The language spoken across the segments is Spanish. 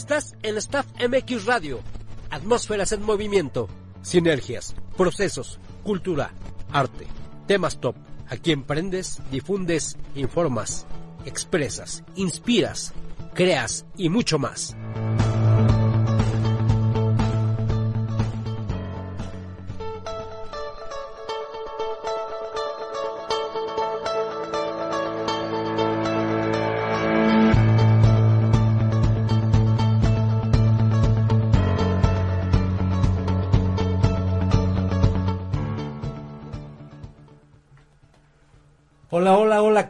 Estás en Staff MX Radio. Atmósferas en movimiento. Sinergias, procesos, cultura, arte, temas top. Aquí emprendes, difundes, informas, expresas, inspiras, creas y mucho más.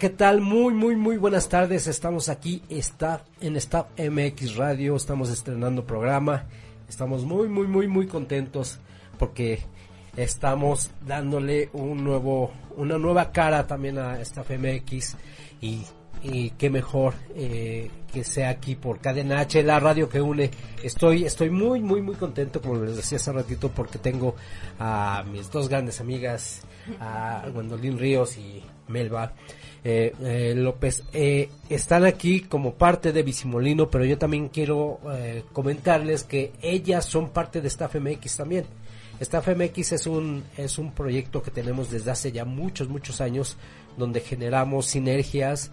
¿Qué tal? Muy, muy, muy buenas tardes. Estamos aquí está en Staff MX Radio, estamos estrenando programa. Estamos muy, muy, muy, muy contentos porque estamos dándole un nuevo, una nueva cara también a Staff MX y, y qué mejor eh, que sea aquí por Cadena H, la radio que une. Estoy, estoy muy, muy, muy contento, como les decía hace ratito, porque tengo a mis dos grandes amigas, a Gwendolyn Ríos y Melba eh, eh, López, eh, están aquí como parte de Bisimolino, pero yo también quiero eh, comentarles que ellas son parte de Staff MX también. Staff MX es un, es un proyecto que tenemos desde hace ya muchos, muchos años, donde generamos sinergias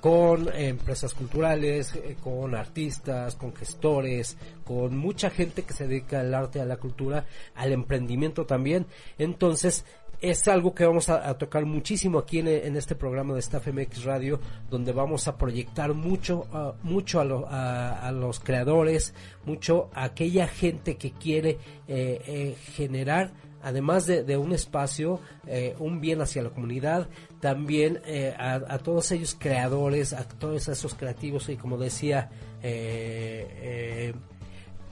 con empresas culturales, eh, con artistas, con gestores, con mucha gente que se dedica al arte, a la cultura, al emprendimiento también. Entonces, es algo que vamos a, tocar muchísimo aquí en, este programa de Staff MX Radio, donde vamos a proyectar mucho, uh, mucho a, lo, a, los creadores, mucho a aquella gente que quiere eh, eh, generar, además de, un espacio, eh, un bien hacia la comunidad, también a, todos ellos creadores, a todos esos creativos y como decía,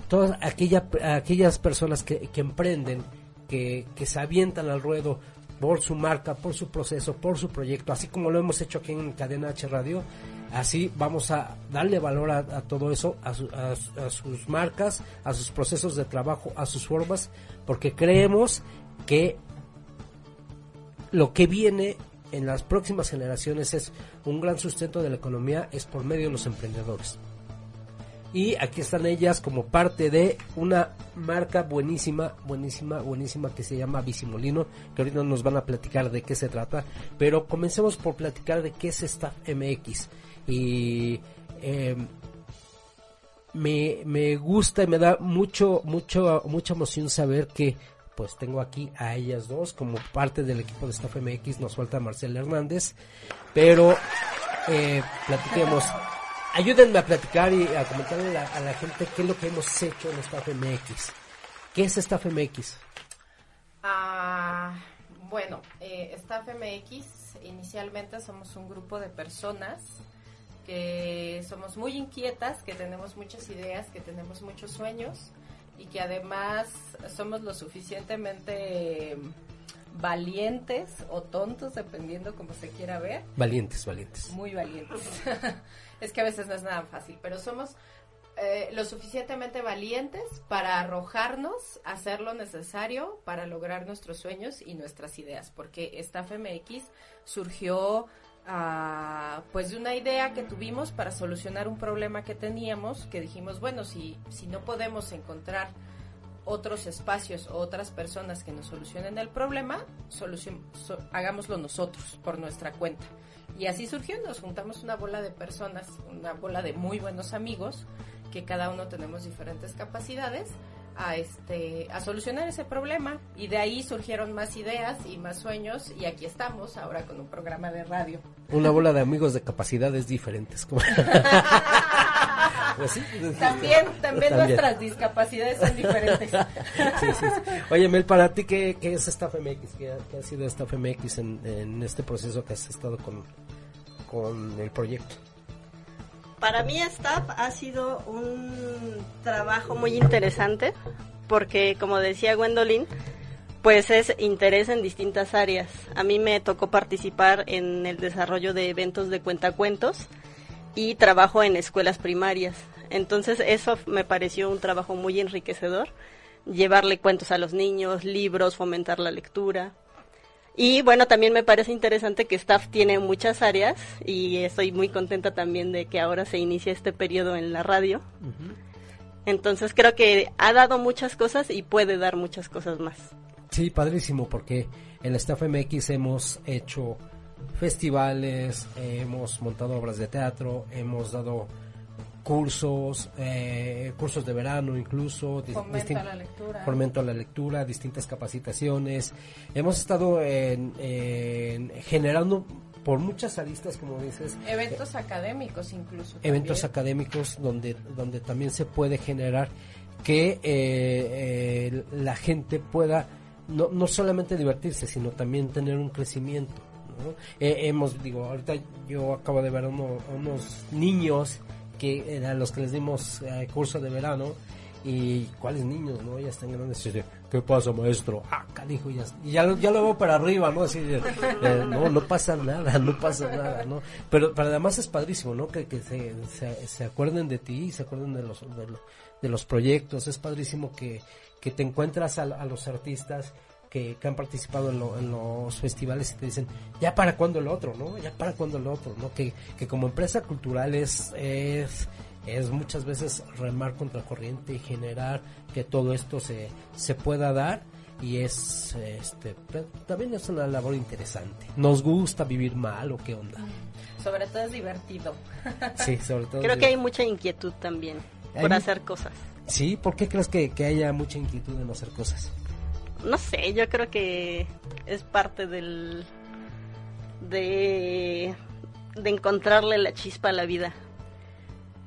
todas aquella, aquellas personas que, que emprenden que, que, se avientan al ruedo por su marca, por su proceso, por su proyecto, así como lo hemos hecho aquí en Cadena H Radio, así vamos a darle valor a, todo eso, a, su, a, a, sus marcas, a sus procesos de trabajo, a sus formas, porque creemos que lo que viene en las próximas generaciones es un gran sustento de la economía, es por medio de los emprendedores y aquí están ellas como parte de una marca buenísima, buenísima, buenísima que se llama Bisimolino, que ahorita nos van a platicar de qué se trata, pero comencemos por platicar de qué es Staff MX y eh, me, me gusta y me da mucho, mucho, mucha emoción saber que pues tengo aquí a ellas dos como parte del equipo de Staff MX, nos falta Marcela Hernández, pero eh, platiquemos ayúdenme a platicar y a comentarle a la, gente qué es lo que hemos hecho en Staff MX. ¿Qué es Staff MX? Ah, bueno, eh, Staff MX inicialmente somos un grupo de personas que somos muy inquietas, que tenemos muchas ideas, que tenemos muchos sueños y que además somos lo suficientemente valientes o tontos, dependiendo como se quiera ver. Valientes, valientes. Muy valientes. es que a veces no es nada fácil, pero somos eh, lo suficientemente valientes para arrojarnos a hacer lo necesario para lograr nuestros sueños y nuestras ideas, porque Staff MX surgió uh, pues de una idea que tuvimos para solucionar un problema que teníamos, que dijimos, bueno, si, si no podemos encontrar otros espacios o otras personas que nos solucionen el problema, solucion so, hagámoslo nosotros por nuestra cuenta. Y así surgió, nos juntamos una bola de personas, una bola de muy buenos amigos, que cada uno tenemos diferentes capacidades, a, este, a solucionar ese problema. Y de ahí surgieron más ideas y más sueños, y aquí estamos ahora con un programa de radio. Una bola de amigos de capacidades diferentes. pues sí, también, también, también, nuestras discapacidades son diferentes. sí, sí, sí. Oye, Mel, para ti, ¿qué, qué es Staff MX? ¿Qué, qué ha sido Staff MX en, en, este proceso que has estado con, con el proyecto? para mí staff ha sido un trabajo muy interesante porque como decía Gwendolyn, pues es interés en distintas áreas. A mí me tocó participar en el desarrollo de eventos de cuentacuentos y trabajo en escuelas primarias. Entonces eso me pareció un trabajo muy enriquecedor, llevarle cuentos a los niños, libros, fomentar la lectura. Y bueno, también me parece interesante que Staff tiene muchas áreas y estoy muy contenta también de que ahora se inicie este periodo en la radio. Entonces creo que ha dado muchas cosas y puede dar muchas cosas más. Sí, padrísimo, porque en Staff MX hemos hecho festivales, hemos montado obras de teatro, hemos dado cursos, eh, cursos de verano incluso, fomento a la lectura, fomento a la lectura, distintas capacitaciones. Hemos estado en, generando por muchas aristas, como dices. Eventos académicos incluso. Eventos académicos donde, donde también se puede generar que eh, eh, la gente pueda no, no solamente divertirse, sino también tener un crecimiento. Hemos, digo, ahorita yo acabo de ver unos niños que a los que les dimos eh, curso de verano y cuáles niños, ¿no? Ya están grandes. ¿Qué pasa, maestro? Ah, canijo, ya, ya, lo, ya lo veo para arriba, ¿no? Así, eh, no, no pasa nada, no pasa nada, ¿no? Pero, pero además es padrísimo, ¿no? Que, que se, se, acuerden de ti, se acuerden de los, de, los proyectos. Es padrísimo que, que te encuentras a, a los artistas que, han participado en, los festivales y te dicen, ya para cuándo el otro, ¿no? Ya para cuándo el otro, ¿no? Que, que como empresa cultural es, es, muchas veces remar contra corriente y generar que todo esto se, se pueda dar y es este también es una labor interesante. ¿Nos gusta vivir mal o qué onda? Sobre todo es divertido. Sí, sobre todo. Creo que hay mucha inquietud también por hacer cosas. Sí, ¿por qué crees que, que haya mucha inquietud en hacer cosas? No sé, yo creo que es parte del de, de encontrarle la chispa a la vida.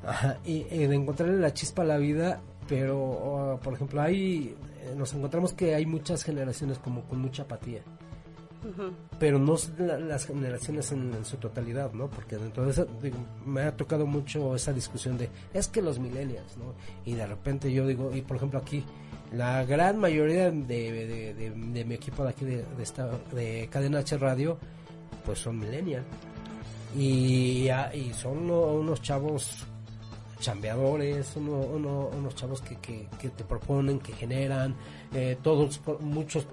Ajá, y, de encontrarle la chispa a la vida, pero oh, por ejemplo, hay eh, nos encontramos que hay muchas generaciones como con mucha apatía. Pero no las generaciones en, su totalidad, ¿no? Porque dentro de eso me ha tocado mucho esa discusión de es que los millennials, ¿no? Y de repente yo digo, y por ejemplo aquí, la gran mayoría de, de, mi equipo de aquí de, esta, de Cadena H Radio, pues son millennials. Y, y son unos chavos chambeadores, unos chavos que, que, te proponen, que generan, eh, todos, muchos,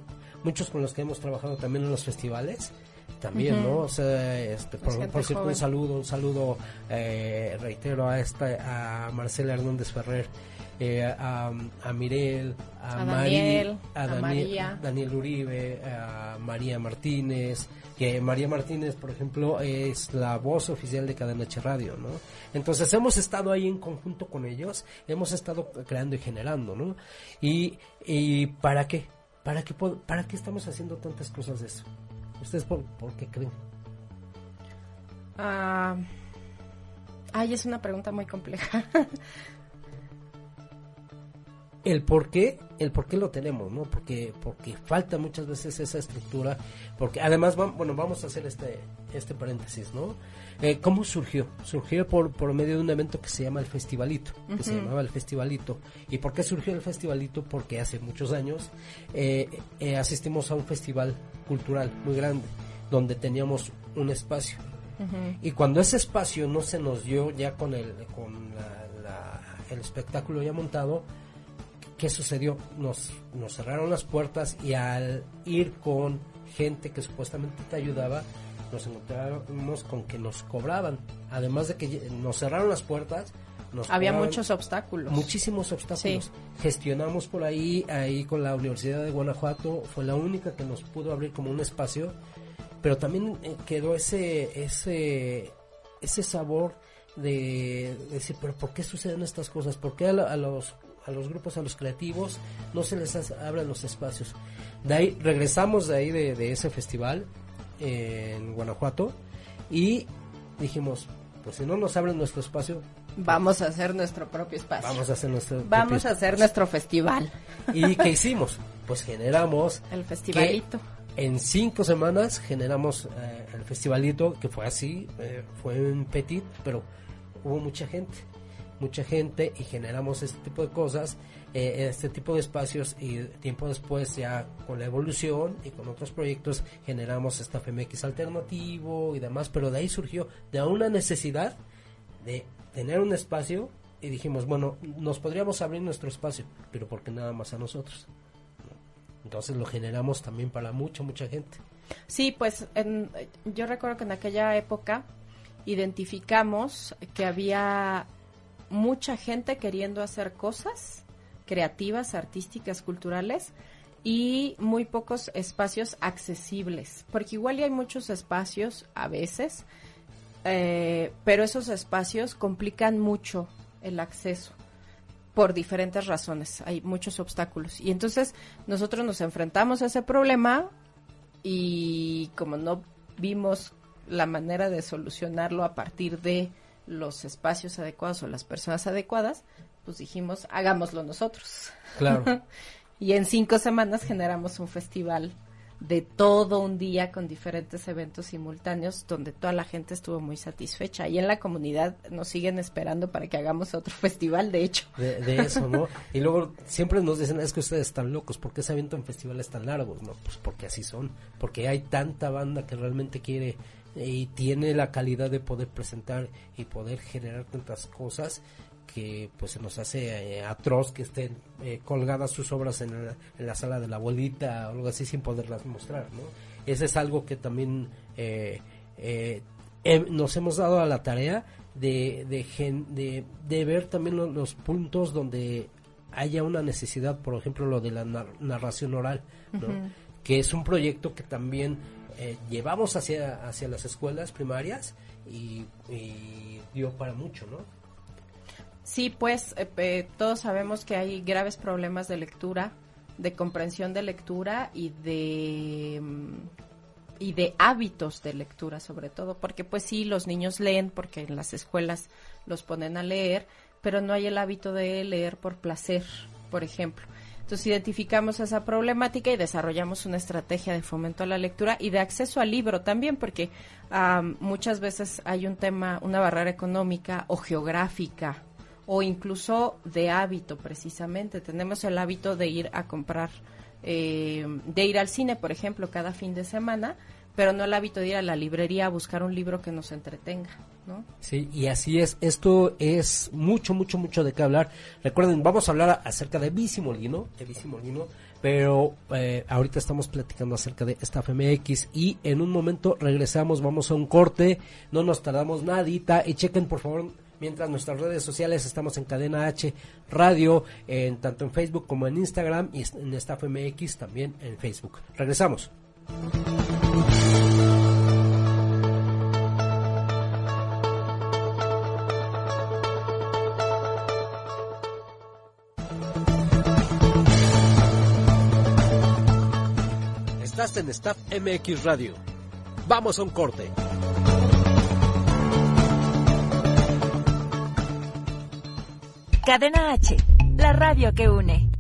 muchos con los que hemos trabajado también en los festivales, también, ¿no? O sea, este, por, cierto, un saludo, un saludo, eh, reitero a esta, a Marcela Hernández Ferrer, eh, a, a, Mirel, a, Daniel, a, María. Daniel Uribe, a María Martínez, que María Martínez, por ejemplo, es la voz oficial de Cadena H Radio, ¿no? Entonces hemos estado ahí en conjunto con ellos, hemos estado creando y generando, ¿no? Y, y ¿para qué? ¿Para qué, ¿Para qué estamos haciendo tantas cosas de eso? ¿Ustedes por, por qué creen? Ah, ay, es una pregunta muy compleja. el por qué, el por qué lo tenemos, ¿no? Porque, porque falta muchas veces esa estructura, porque además, bueno, vamos a hacer este, este paréntesis, ¿no? Eh, ¿Cómo surgió? Surgió por, por medio de un evento que se llama el Festivalito, que se llamaba el Festivalito. ¿Y por qué surgió el Festivalito? Porque hace muchos años eh, eh, asistimos a un festival cultural muy grande, donde teníamos un espacio. Y cuando ese espacio no se nos dio ya con el, con el espectáculo ya montado, ¿qué sucedió? Nos, nos cerraron las puertas y al ir con gente que supuestamente te ayudaba, nos encontramos con que nos cobraban. Además de que nos cerraron las puertas, nos había muchos obstáculos. Muchísimos obstáculos. Gestionamos por ahí, ahí con la Universidad de Guanajuato, fue la única que nos pudo abrir como un espacio, pero también eh, quedó ese, ese, ese sabor de, decir, pero ¿por qué suceden estas cosas? ¿Por qué a los a los grupos, a los creativos, no se les abren los espacios. De ahí regresamos de ahí de, ese festival en Guanajuato y dijimos, pues si no nos abren nuestro espacio, vamos a hacer nuestro propio espacio. Vamos a hacer nuestro Vamos a hacer nuestro festival. ¿Y qué hicimos? Pues generamos el festivalito. En cinco semanas generamos eh, el festivalito que fue así, eh, fue un petit, pero hubo mucha gente, mucha gente y generamos este tipo de cosas, eh, este tipo de espacios y tiempo después ya con la evolución y con otros proyectos generamos esta FMX alternativo y demás, pero de ahí surgió de una necesidad de tener un espacio y dijimos, bueno, nos podríamos abrir nuestro espacio, pero porque nada más a nosotros. Entonces lo generamos también para mucha, mucha gente. Sí, pues en, yo recuerdo que en aquella época identificamos que había mucha gente queriendo hacer cosas creativas, artísticas, culturales y muy pocos espacios accesibles, porque igual hay muchos espacios a veces, eh, pero esos espacios complican mucho el acceso por diferentes razones, hay muchos obstáculos. Y entonces nosotros nos enfrentamos a ese problema y como no vimos la manera de solucionarlo a partir de los espacios adecuados o las personas adecuadas, pues dijimos, hagámoslo nosotros. Claro. y en cinco semanas generamos un festival de todo un día con diferentes eventos simultáneos donde toda la gente estuvo muy satisfecha. Y en la comunidad nos siguen esperando para que hagamos otro festival, de hecho. De, eso, ¿no? y luego siempre nos dicen, es que ustedes están locos, ¿por qué se avientan festivales tan largos? No, pues porque así son, porque hay tanta banda que realmente quiere y tiene la calidad de poder presentar y poder generar tantas cosas que pues se nos hace eh, atroz que estén eh, colgadas sus obras en la, en la, sala de la abuelita o algo así sin poderlas mostrar, ¿no? Ese es algo que también eh, nos hemos dado a la tarea de, de, de, ver también los, puntos donde haya una necesidad, por ejemplo, lo de la narración oral, ¿no? Que es un proyecto que también llevamos hacia, hacia las escuelas primarias y, y dio para mucho, ¿no? Sí, pues eh, todos sabemos que hay graves problemas de lectura, de comprensión de lectura y de mm, y de hábitos de lectura sobre todo, porque pues sí, los niños leen porque en las escuelas los ponen a leer, pero no hay el hábito de leer por placer, por ejemplo. Entonces identificamos esa problemática y desarrollamos una estrategia de fomento a la lectura y de acceso al libro también, porque muchas veces hay un tema, una barrera económica o geográfica o incluso de hábito precisamente. Tenemos el hábito de ir a comprar, eh, de ir al cine, por ejemplo, cada fin de semana, pero no el hábito de ir a la librería a buscar un libro que nos entretenga, ¿no? Sí, y así es. Esto es mucho, mucho, mucho de qué hablar. Recuerden, vamos a hablar acerca de Bicimolino, de Bicimolino, pero eh, ahorita estamos platicando acerca de esta FMX y en un momento regresamos, vamos a un corte, no nos tardamos nadita y chequen por favor mientras nuestras redes sociales estamos en Cadena H Radio, en, tanto en Facebook como en Instagram y en Staff MX también en Facebook. Regresamos. En Staff MX Radio. Vamos a un corte. Cadena H, la radio que une.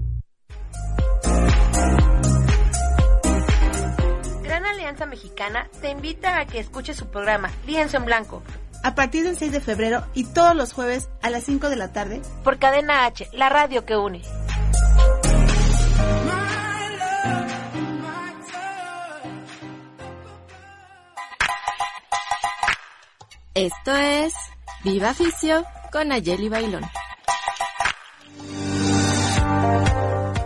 Gran Alianza Mexicana te invita a que escuches su programa Lienzo en Blanco. A partir del 6 de febrero y todos los jueves a las 5 de la tarde. Por Cadena H, la radio que une. Esto es Viva Ficio con Ayeli Bailón.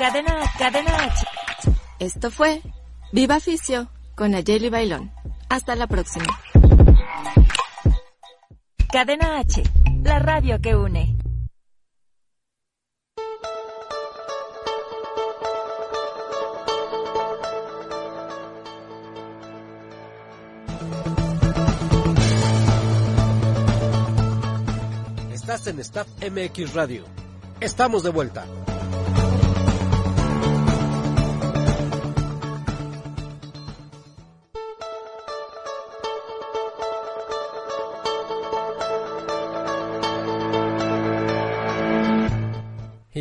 Cadena, cadena H. Esto fue Viva Ficio con Ayeli Bailón. Hasta la próxima. Cadena H, la radio que une. Estás en Staff MX Radio. Estamos de vuelta.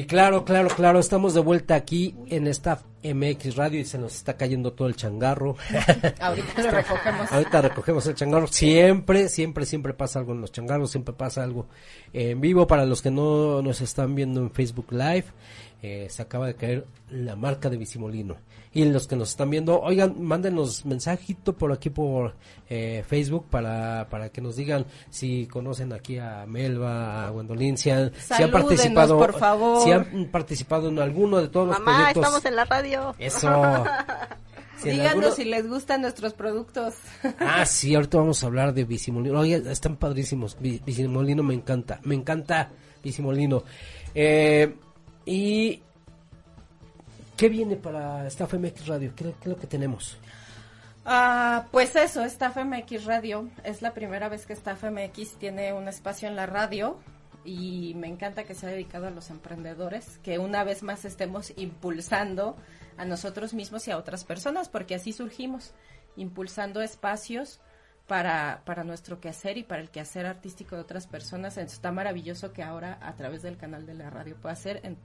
Claro, claro, claro, estamos de vuelta aquí en esta MX Radio y se nos está cayendo todo el changarro. Ahorita lo recogemos. Ahorita recogemos el changarro. Siempre, siempre, siempre pasa algo en los changarros, siempre pasa algo en vivo. Para los que no nos están viendo en Facebook Live, eh, se acaba de caer la marca de Bicimolino. Y los que nos están viendo, oigan, mándenos mensajito por aquí por eh, Facebook para, para que nos digan si conocen aquí a Melba, a Gwendolyn, si han, si han participado, por favor. si han participado en alguno de todos los Mamá, proyectos. estamos en la radio. Eso. Si Díganos alguno- si les gustan nuestros productos. Ah, sí, ahorita vamos a hablar de Bicimolino. Oye, están padrísimos. Bicimolino me encanta. Me encanta Bicimolino. Eh, y... ¿Qué viene para Staff MX Radio? ¿Qué, es lo que tenemos? Ah, pues eso, Staff MX Radio. Es la primera vez que Staff MX tiene un espacio en la radio y me encanta que sea dedicado a los emprendedores, que una vez más estemos impulsando a nosotros mismos y a otras personas, porque así surgimos, impulsando espacios para, para nuestro quehacer y para el quehacer artístico de otras personas. Está maravilloso que ahora a través del canal de la radio pueda hacer en-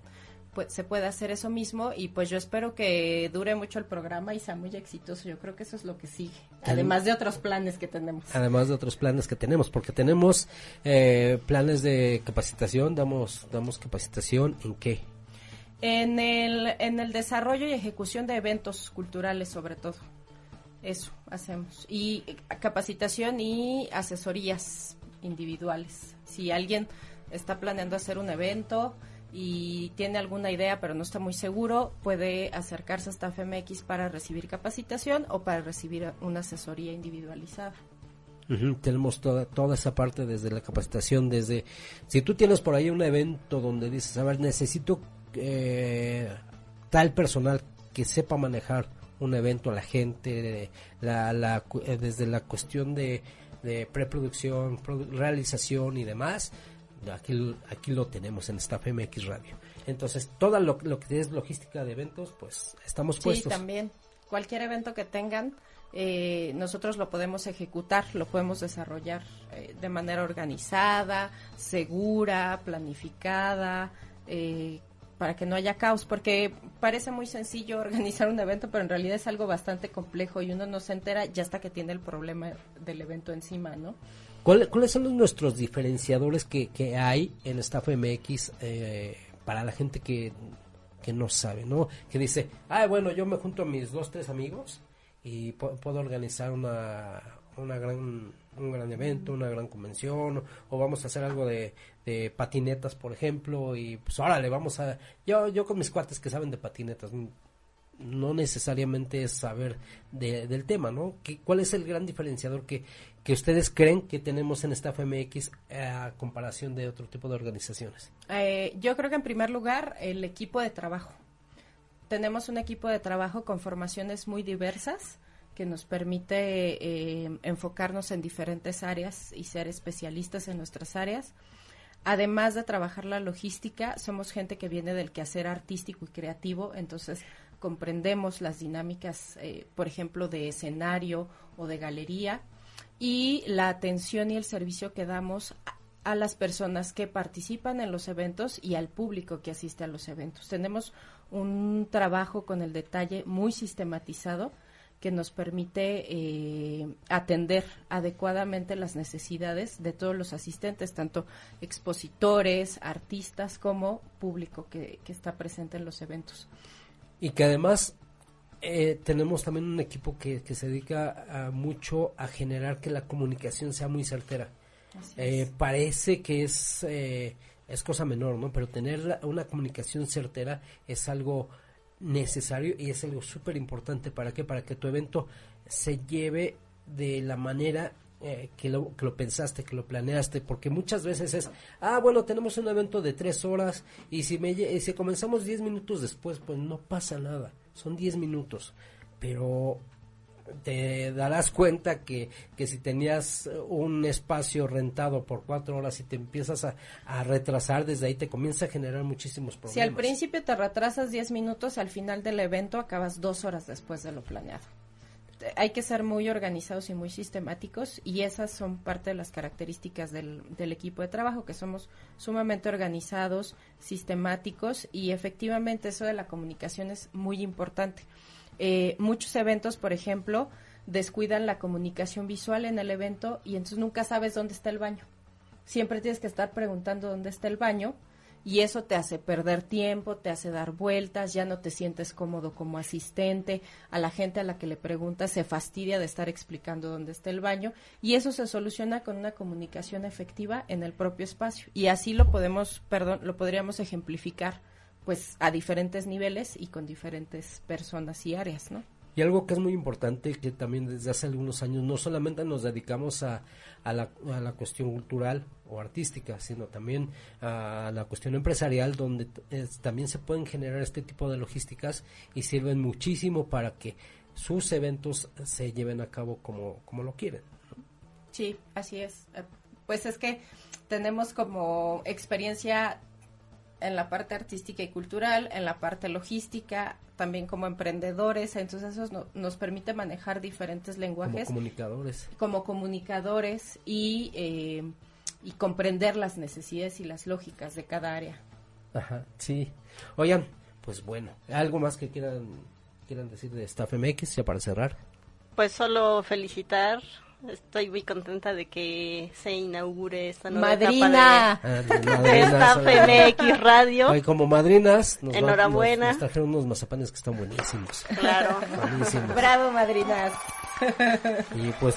pues, se puede hacer eso mismo y pues yo espero que dure mucho el programa y sea muy exitoso. Yo creo que eso es lo que sigue, además de otros planes que tenemos. Además de otros planes que tenemos, porque tenemos eh, planes de capacitación. Damos, damos capacitación en qué? En el, en el desarrollo y ejecución de eventos culturales sobre todo. Eso hacemos. Y eh, capacitación y asesorías individuales. Si alguien está planeando hacer un evento y tiene alguna idea pero no está muy seguro, puede acercarse hasta FMX para recibir capacitación o para recibir una asesoría individualizada. Ujú, Tenemos toda, toda esa parte desde la capacitación, desde si tú tienes por ahí un evento donde dices, a ver, necesito eh, tal personal que sepa manejar un evento a la gente, la, la eh, desde la cuestión de, de preproducción, produ- realización y demás, aquí, aquí lo tenemos en Staff MX Radio. Entonces, todo lo, lo que es logística de eventos, pues estamos Sí, puestos. también. Cualquier evento que tengan, eh, nosotros lo podemos ejecutar, lo podemos desarrollar eh, de manera organizada, segura, planificada, eh, para que no haya caos, porque parece muy sencillo organizar un evento, pero en realidad es algo bastante complejo y uno no se entera ya hasta que tiene el problema del evento encima, ¿no? ¿Cuál- ¿Cuáles son los- nuestros diferenciadores que, que hay en Staff MX eh, para la gente que, que no sabe, ¿no? Que dice, ah, bueno, yo me junto a mis dos, tres amigos y pu- puedo organizar una, una gran, un gran evento, una gran convención, o, vamos a hacer algo de, de patinetas, por ejemplo, y pues órale, vamos a... Yo, yo con mis cuates que saben de patinetas, no necesariamente es saber de- del tema, ¿no? ¿Qué- ¿Cuál es el gran diferenciador que, que ustedes creen que tenemos en Staff MX a comparación de otro tipo de organizaciones? Eh, yo creo que en primer lugar el equipo de trabajo. Tenemos un equipo de trabajo con formaciones muy diversas que nos permite eh, enfocarnos en diferentes áreas y ser especialistas en nuestras áreas. Además de trabajar la logística, somos gente que viene del quehacer artístico y creativo, entonces comprendemos las dinámicas, eh, por ejemplo, de escenario o de galería y la atención y el servicio que damos a, a las personas que participan en los eventos y al público que asiste a los eventos. Tenemos un trabajo con el detalle muy sistematizado que nos permite eh, atender adecuadamente las necesidades de todos los asistentes, tanto expositores, artistas como público que, que está presente en los eventos. Y que además eh, tenemos también un equipo que, que se dedica a mucho a generar que la comunicación sea muy certera. Eh, parece que es, eh, es cosa menor, ¿no? Pero tener una comunicación certera es algo necesario y es algo súper importante. ¿Para qué? Para que tu evento se lleve de la manera eh, que, lo, que lo pensaste, que lo planeaste, porque muchas veces es, ah, bueno, tenemos un evento de tres horas y si, me, y si comenzamos diez minutos después, pues no pasa nada, son diez minutos, pero te darás cuenta que, que si tenías un espacio rentado por cuatro horas y te empiezas a, a retrasar, desde ahí te comienza a generar muchísimos problemas. Si al principio te retrasas 10 minutos, al final del evento acabas dos horas después de lo planeado. Te- Hay que ser muy organizados y muy sistemáticos y esas son parte de las características del, del equipo de trabajo, que somos sumamente organizados, sistemáticos y efectivamente eso de la comunicación es muy importante. Eh, muchos eventos, por ejemplo, descuidan la comunicación visual en el evento y entonces nunca sabes dónde está el baño. Siempre tienes que estar preguntando dónde está el baño y eso te hace perder tiempo, te hace dar vueltas, ya no te sientes cómodo como asistente, a la gente a la que le preguntas se fastidia de estar explicando dónde está el baño y eso se soluciona con una comunicación efectiva en el propio espacio. Y así lo podemos, perdón, lo podríamos ejemplificar pues a diferentes niveles y con diferentes personas y áreas, ¿no? Y algo que es muy importante, que también desde hace algunos años no solamente nos dedicamos a, a, la, a la cuestión cultural o artística, sino también a la cuestión empresarial, donde es- también se pueden generar este tipo de logísticas y sirven muchísimo para que sus eventos se lleven a cabo como, como lo quieren. Sí, así es. Eh, Pues es que tenemos como experiencia en la parte artística y cultural, en la parte logística, también como emprendedores, entonces eso no- nos permite manejar diferentes Como lenguajes comunicadores. como comunicadores y, eh, y comprender las necesidades y las lógicas de cada área. Ajá, sí. Oigan, pues bueno, algo más que quieran quieran decir de Staff MX ya para cerrar. Pues solo felicitar. Estoy muy contenta de que se inaugure esta nueva Madrina. De etapa de madrinas, Staff oigan. MX Radio. Oye, como madrinas, nos, va- Enhorabuena. nos- nos trajeron unos mazapanes que están buenísimos. Claro. Buenísimos. Bravo, madrinas. Y pues,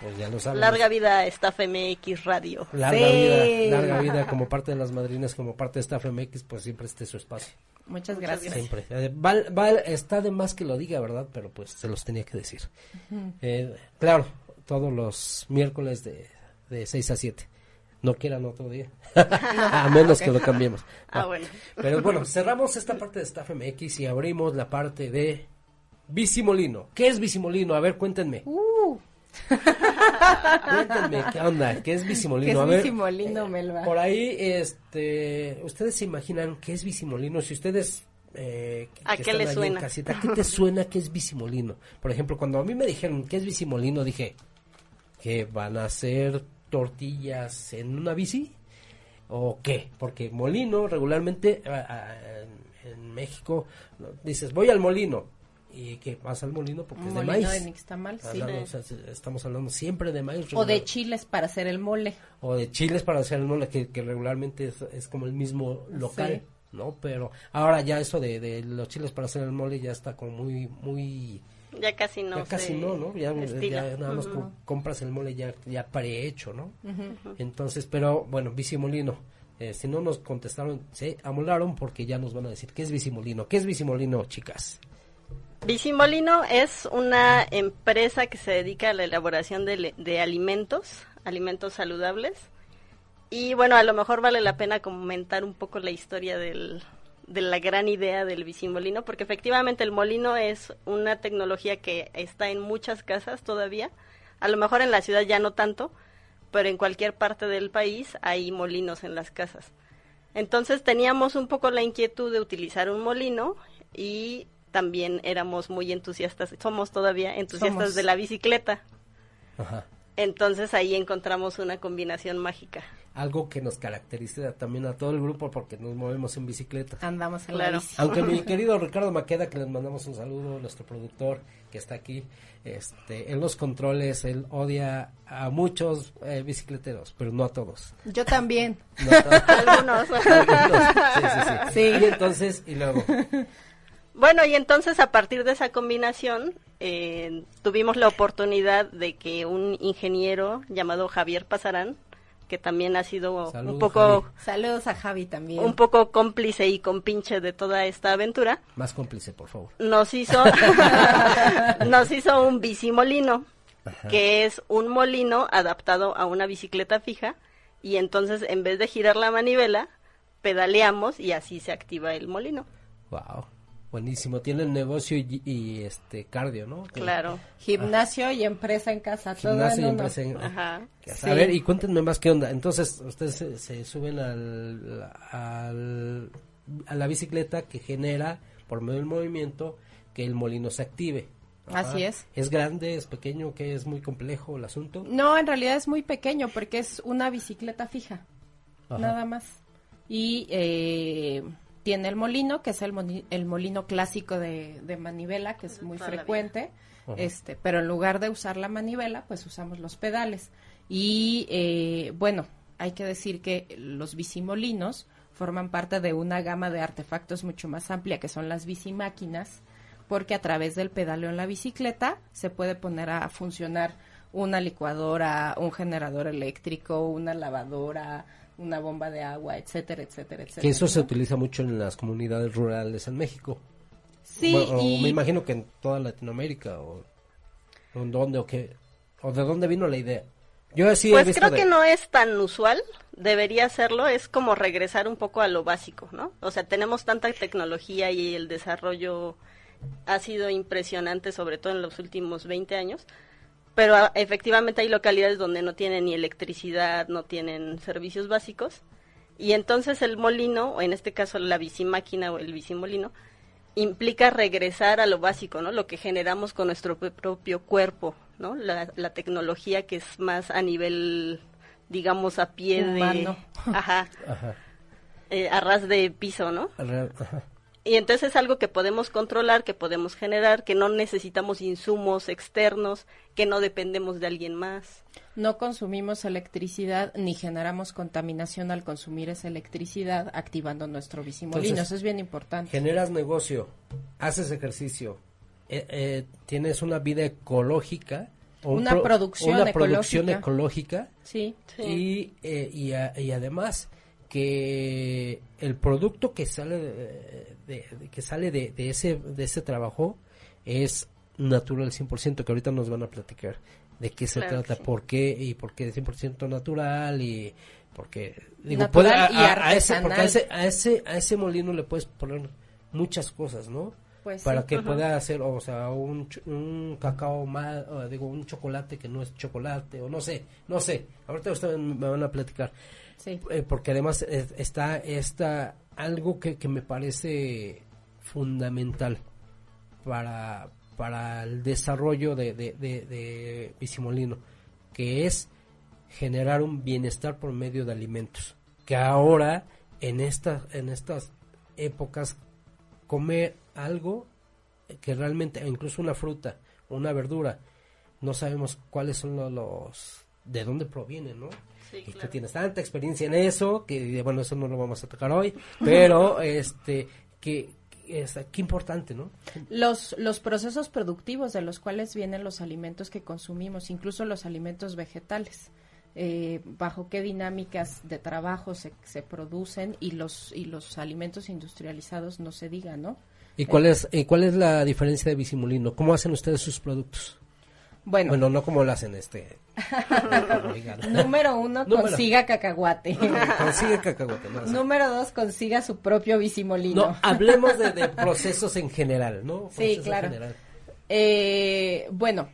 pues ya lo saben. Larga vida a Staff MX Radio. Larga Sí. vida, larga vida como parte de las madrinas, como parte de Staff MX, pues siempre esté su espacio. Muchas gracias. Siempre. Eh, Val, Val, está de más que lo diga, ¿verdad? Pero pues se los tenía que decir. Eh, claro, todos los miércoles de, de 6 a 7. No quieran otro día. a menos que lo cambiemos. Ah, bueno. Pero bueno, cerramos esta parte de Staff MX y abrimos la parte de Bicimolino. ¿Qué es Bicimolino? A ver, cuéntenme. Uh, Cuéntenme, ¿qué onda? ¿Qué es Bicimolino? ¿Qué es A ver, Bicimolino, Melba? Por ahí, este, ustedes se imaginan qué es Bicimolino. Si ustedes eh, que- ¿A que qué en suena? casita, ¿qué te suena que es Bicimolino? Por ejemplo, cuando a mí me dijeron qué es Bicimolino, dije que van a hacer tortillas en una bici o qué, porque molino regularmente en, México dices voy al molino y que vas al molino porque es de maíz. de nixtamal, sí. Hablando, o sea, estamos hablando siempre de maíz. O de chiles para hacer el mole. o de chiles para hacer el mole, que, que regularmente es, es como el mismo local, Sí. ¿no? Pero ahora ya eso de, de los chiles para hacer el mole ya está como muy, muy, Ya casi no. ya casi no, ¿no? Ya, ya nada más compras el mole ya, ya prehecho, ¿no? Entonces, pero bueno, bicimolino. Eh, si no nos contestaron, se amolaron porque ya nos van a decir qué es bicimolino. ¿Qué es bicimolino, chicas? Bicimolino es una empresa que se dedica a la elaboración de, de alimentos, alimentos saludables. Y bueno, a lo mejor vale la pena comentar un poco la historia del, de la gran idea del bicimolino, porque efectivamente el molino es una tecnología que está en muchas casas todavía. A lo mejor en la ciudad ya no tanto, pero en cualquier parte del país hay molinos en las casas. Entonces teníamos un poco la inquietud de utilizar un molino y también éramos muy entusiastas, somos todavía entusiastas Somos. de la bicicleta. Ajá. Entonces ahí encontramos una combinación mágica. Algo que nos caracteriza también a todo el grupo porque nos movemos en bicicleta. Andamos en Claro. la bici. Aunque mi querido Ricardo Maqueda, que les mandamos un saludo, nuestro productor que está aquí, este, en los controles, él odia a muchos eh, bicicleteros, pero no a todos. Yo también. No a todos. Algunos. Algunos. Sí, sí, sí. Sí. Y entonces, y luego, Bueno, y entonces a partir de esa combinación eh, tuvimos la oportunidad de que un ingeniero llamado Javier Pasarán, que también ha sido Saludos, un poco Javi. Saludos a Javi también. un poco cómplice y compinche de toda esta aventura, más cómplice, por favor. nos hizo nos hizo un bicimolino, que es un molino adaptado a una bicicleta fija y entonces en vez de girar la manivela, pedaleamos y así se activa el molino. Wow. Buenísimo, tienen negocio y, y, este cardio, ¿no? Claro. Gimnasio y empresa en casa, todo Gimnasio y empresa en Ajá. A Sí. ver, y cuéntenme más qué onda. Entonces, ustedes se, se suben al, al- a la bicicleta que genera, por medio del movimiento, que el molino se active. Así es. ¿Es grande, es pequeño, que es muy complejo el asunto? No, en realidad es muy pequeño porque es una bicicleta fija, Ajá. nada más. Y eh, tiene el molino, que es el, moni- el molino clásico de, de manivela, que es muy Toda frecuente. Este, pero en lugar de usar la manivela, pues usamos los pedales. Y eh, bueno, hay que decir que los bicimolinos forman parte de una gama de artefactos mucho más amplia, que son las bicimáquinas, porque a través del pedaleo en la bicicleta se puede poner a funcionar una licuadora, un generador eléctrico, una lavadora, una bomba de agua, etcétera, etcétera, etcétera. Que eso se utiliza mucho en las comunidades rurales en México. Sí, Bueno, o y me imagino que en toda Latinoamérica o, en dónde o qué o de dónde vino la idea. Yo sí he Pues visto creo de- que no es tan usual, debería serlo, es como regresar un poco a lo básico, ¿no? O sea, tenemos tanta tecnología y el desarrollo ha sido impresionante, sobre todo en los últimos 20 años, pero ah, efectivamente hay localidades donde no tienen ni electricidad, no tienen servicios básicos, y entonces el molino, o en este caso la bicimáquina o el bicimolino, implica regresar a lo básico, ¿no? Lo que generamos con nuestro propio cuerpo, ¿no? La, la tecnología que es más a nivel, digamos, a pie Humano. de... Ajá, Ajá, eh, a ras de piso, ¿no? Ajá. Y entonces es algo que podemos controlar, que podemos generar, que no necesitamos insumos externos, que no dependemos de alguien más. no consumimos electricidad ni generamos contaminación al consumir esa electricidad activando nuestro bicimolino. Entonces, Eso es bien importante. generas negocio, haces ejercicio, eh, eh, tienes una vida ecológica, Una producción una producción ecológica. ecológica Sí. y, eh, y, a- y además que el producto que sale de, de- de- que sale de, de ese de ese trabajo es natural 100% que ahorita nos van a platicar de qué se Claro trata, sí. por qué y por qué es 100% natural y porque digo Natural puede- y a, a ese porque a ese a ese a ese molino le puedes poner muchas cosas, ¿no? Pues para sí. que pueda hacer, o sea, un, un cacao más, digo, un chocolate que no es chocolate, o no sé, no sé. Ahorita ustedes me van a platicar. Sí. Eh, porque además eh, está, está algo que, que me parece fundamental para, para el desarrollo de, de, de, de Bicimolino, que es generar un bienestar por medio de alimentos. Que ahora, en estas, en estas épocas, comer algo que realmente, incluso una fruta, una verdura, no sabemos cuáles son lo- los, de dónde provienen, ¿no? Sí, y tú claro. tienes tanta experiencia en eso, que bueno, eso no lo vamos a tocar hoy, pero este, que, es, qué importante, ¿no? Los, los procesos productivos de los cuales vienen los alimentos que consumimos, incluso los alimentos vegetales. eh, bajo qué dinámicas de trabajo se, se producen y los y los alimentos industrializados no se diga, ¿no? ¿Y cuál es, y cuál es la diferencia de Bicimolino? ¿Cómo hacen ustedes sus productos? Bueno, Bueno, no como lo hacen este. Número uno, Número. consiga cacahuate. Consigue cacahuate. no, número dos, consiga su propio bicimolino. No, hablemos de, de procesos en general, ¿no? Sí, Procesos claro. Eh, bueno,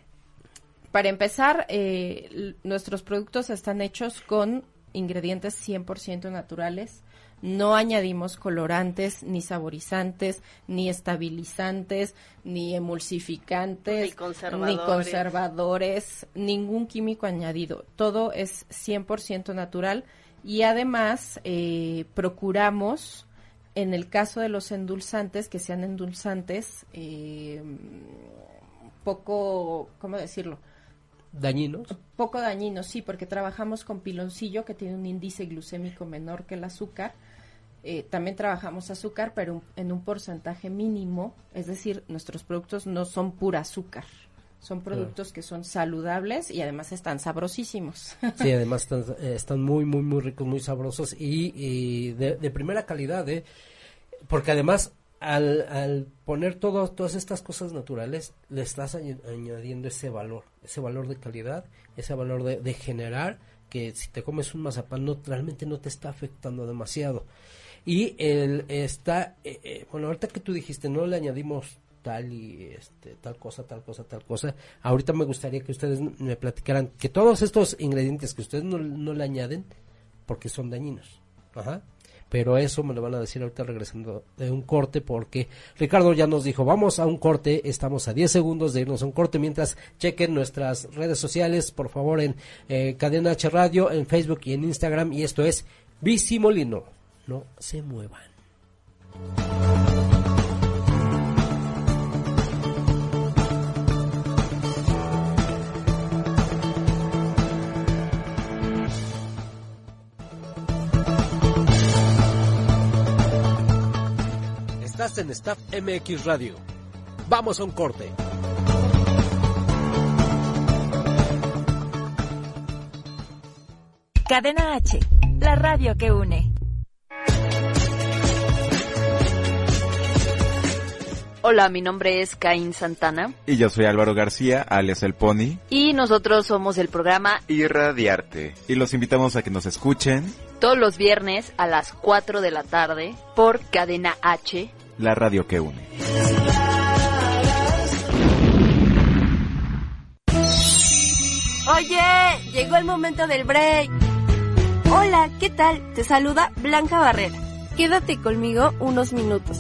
para empezar, eh, nuestros productos están hechos con ingredientes 100% naturales. No añadimos colorantes, ni saborizantes, ni estabilizantes, ni emulsificantes, Ni conservadores. ni conservadores, ningún químico añadido. Todo es 100% natural y además eh, procuramos, en el caso de los endulzantes, que sean endulzantes eh, poco, ¿cómo decirlo? Dañinos. Poco dañinos, sí, porque trabajamos con piloncillo que tiene un índice glucémico menor que el azúcar. Eh, también trabajamos azúcar, pero un- en un porcentaje mínimo, es decir, nuestros productos no son pura azúcar, son productos que son saludables y además están sabrosísimos. Sí, además están, eh, están muy, muy, muy ricos, muy sabrosos y, y de, de primera calidad, ¿eh? Porque además, al, al poner todo, todas estas cosas naturales, le estás añ- añadiendo ese valor, ese valor de calidad, ese valor de, de generar que si te comes un mazapán no realmente no te está afectando demasiado. Y el está, eh, eh, bueno, ahorita que tú dijiste, no le añadimos tal y este, tal cosa, tal cosa, tal cosa. Ahorita me gustaría que ustedes me platicaran que todos estos ingredientes que ustedes no, no le añaden, porque son dañinos. Ajá. Pero eso me lo van a decir ahorita regresando de un corte porque Ricardo ya nos dijo, vamos a un corte, estamos a 10 segundos de irnos a un corte mientras chequen nuestras redes sociales, por favor, en eh, Cadena H Radio, en Facebook y en Instagram. Y esto es Bicimolino. No se muevan. Estás en Staff MX Radio. Vamos a un corte. Cadena H, la radio que une. Hola, mi nombre es Caín Santana. Y yo soy Álvaro García, alias El Pony. Y nosotros somos el programa Irradiarte. Y los invitamos a que nos escuchen todos los viernes a las 4 de la tarde por Cadena H. La radio que une. Oye, llegó el momento del break. Hola, ¿qué tal? Te saluda Blanca Barrera. Quédate conmigo unos minutos.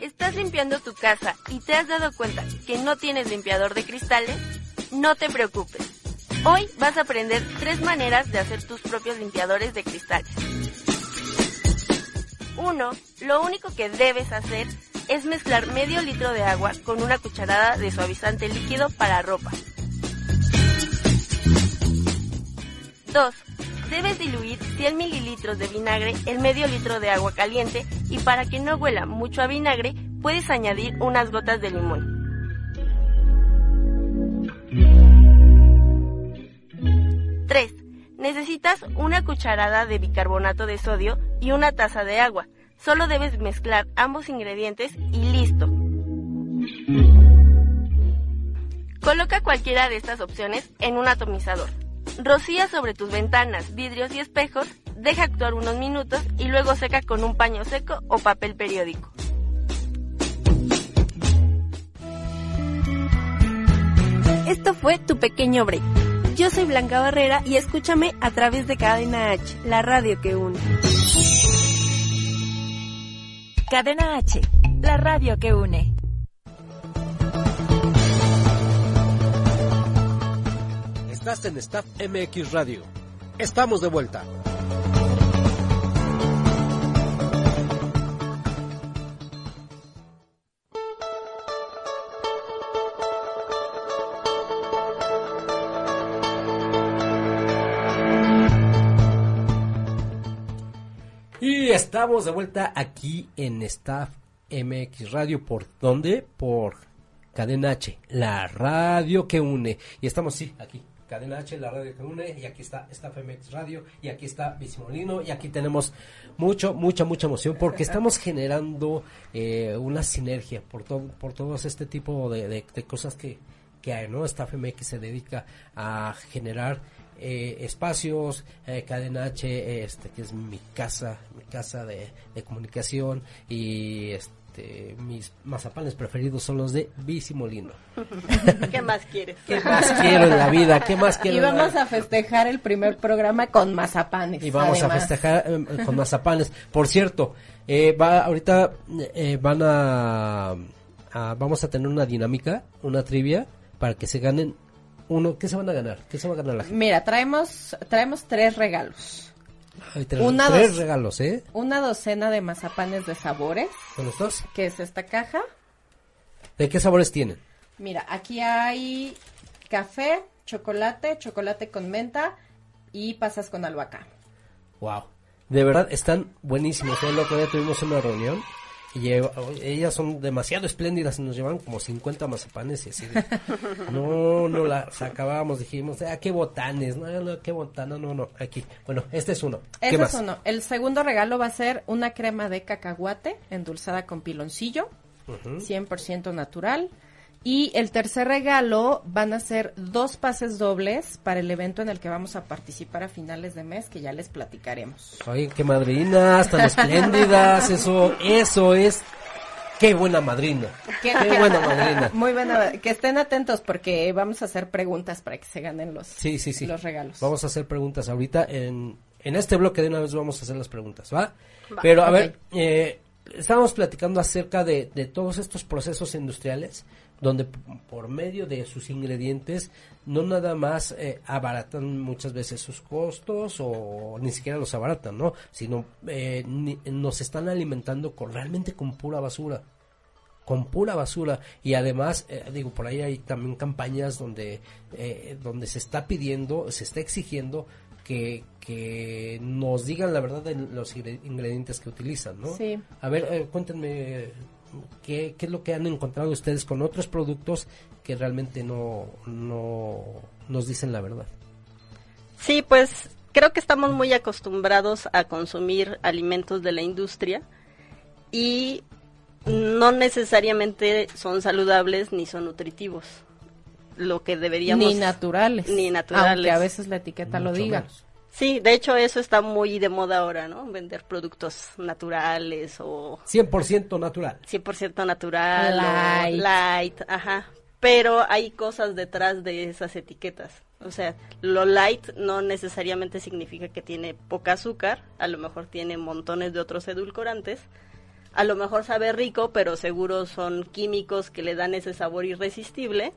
¿Estás limpiando tu casa y te has dado cuenta que no tienes limpiador de cristales? No te preocupes. Hoy vas a aprender tres maneras de hacer tus propios limpiadores de cristales. 1. Lo único que debes hacer es mezclar medio litro de agua con una cucharada de suavizante líquido para ropa. 2. Debes diluir 100 mililitros de vinagre en medio litro de agua caliente y para que no huela mucho a vinagre puedes añadir unas gotas de limón. 3. Necesitas una cucharada de bicarbonato de sodio y una taza de agua. Solo debes mezclar ambos ingredientes y listo. Coloca cualquiera de estas opciones en un atomizador. Rocía sobre tus ventanas, vidrios y espejos, deja actuar unos minutos y luego seca con un paño seco o papel periódico. Esto fue tu pequeño break. Yo soy Blanca Barrera y escúchame a través de Cadena H, la radio que une. Cadena H, la radio que une. Estás en Staff MX Radio. Estamos de vuelta. Estamos de vuelta aquí en Staff MX Radio. ¿Por dónde? Por Cadena H, la radio que une. Y estamos, sí, aquí, Cadena H, la radio que une. Y aquí está Staff MX Radio. Y aquí está Bisimolino. Y aquí tenemos mucho, mucha, mucha emoción porque estamos generando eh, una sinergia por, todo por todos este tipo de, de, de cosas que, que hay, ¿no? Staff MX se dedica a generar eh, espacios, eh, Cadena H, este, que es mi casa, mi casa de, de comunicación y este, mis mazapanes preferidos son los de Bicimolino. ¿Qué más quieres? ¿Qué más quiero en la vida? ¿Qué más quiero? Y vamos a festejar el primer programa con mazapanes. y vamos además. a festejar eh, con mazapanes. Por cierto, eh, va ahorita eh, van a, a- vamos a tener una dinámica, una trivia para que se ganen uno. ¿Qué se van a ganar? ¿Qué se va a ganar la gente? Mira, traemos, traemos tres regalos. Ay, tres, Una, tres dos. regalos, ¿eh? Una docena de mazapanes de sabores, ¿Con los dos? que es esta caja. ¿De qué sabores tienen? Mira, aquí hay café, chocolate, chocolate con menta y pasas con albahaca. Wow. De verdad, están buenísimos. ¿eh? El otro día tuvimos una reunión y lleva- ellas son demasiado espléndidas y nos llevan como 50 mazapanes y así. de- no, no las acabábamos, dijimos, ah, qué botanes, no, no, qué botana, no, no, aquí. Bueno, este es uno. ¿Qué Ese más? es uno. El segundo regalo va a ser una crema de cacahuate endulzada con piloncillo. 100% natural. Y el tercer regalo van a ser dos pases dobles para el evento en el que vamos a participar a finales de mes, que ya les platicaremos. Oye, qué madrinas, tan espléndidas, eso, eso es Qué buena madrina. Qué, buena madrina. Muy buena. Que estén atentos porque vamos a hacer preguntas para que se ganen los, sí, sí, sí. los regalos. Vamos a hacer preguntas ahorita. En, en este bloque de una vez vamos a hacer las preguntas, ¿va? Pero a ver, eh, estábamos platicando acerca de, de todos estos procesos industriales donde por medio de sus ingredientes no nada más eh, abaratan muchas veces sus costos o ni siquiera los abaratan, ¿no? Sino eh, nos están alimentando con realmente con pura basura con pura basura y además eh, digo por ahí hay también campañas donde donde se está pidiendo se está exigiendo que, que nos digan la verdad de los ingredientes que utilizan, ¿no? Sí. A ver, cuéntenme ¿Qué, es lo que han encontrado ustedes con otros productos que realmente no, no nos dicen la verdad? Sí, pues creo que estamos muy acostumbrados a consumir alimentos de la industria y no necesariamente son saludables ni son nutritivos. Lo que deberíamos ni naturales, ni naturales, aunque a veces la etiqueta lo diga. Sí, de hecho eso está muy de moda ahora, ¿no? Vender productos naturales o... 100% natural. 100% natural. Light. light, ajá. Pero hay cosas detrás de esas etiquetas. O sea, lo light no necesariamente significa que tiene poca azúcar, a lo mejor tiene montones de otros edulcorantes. A lo mejor sabe rico, pero seguro son químicos que le dan ese sabor irresistible,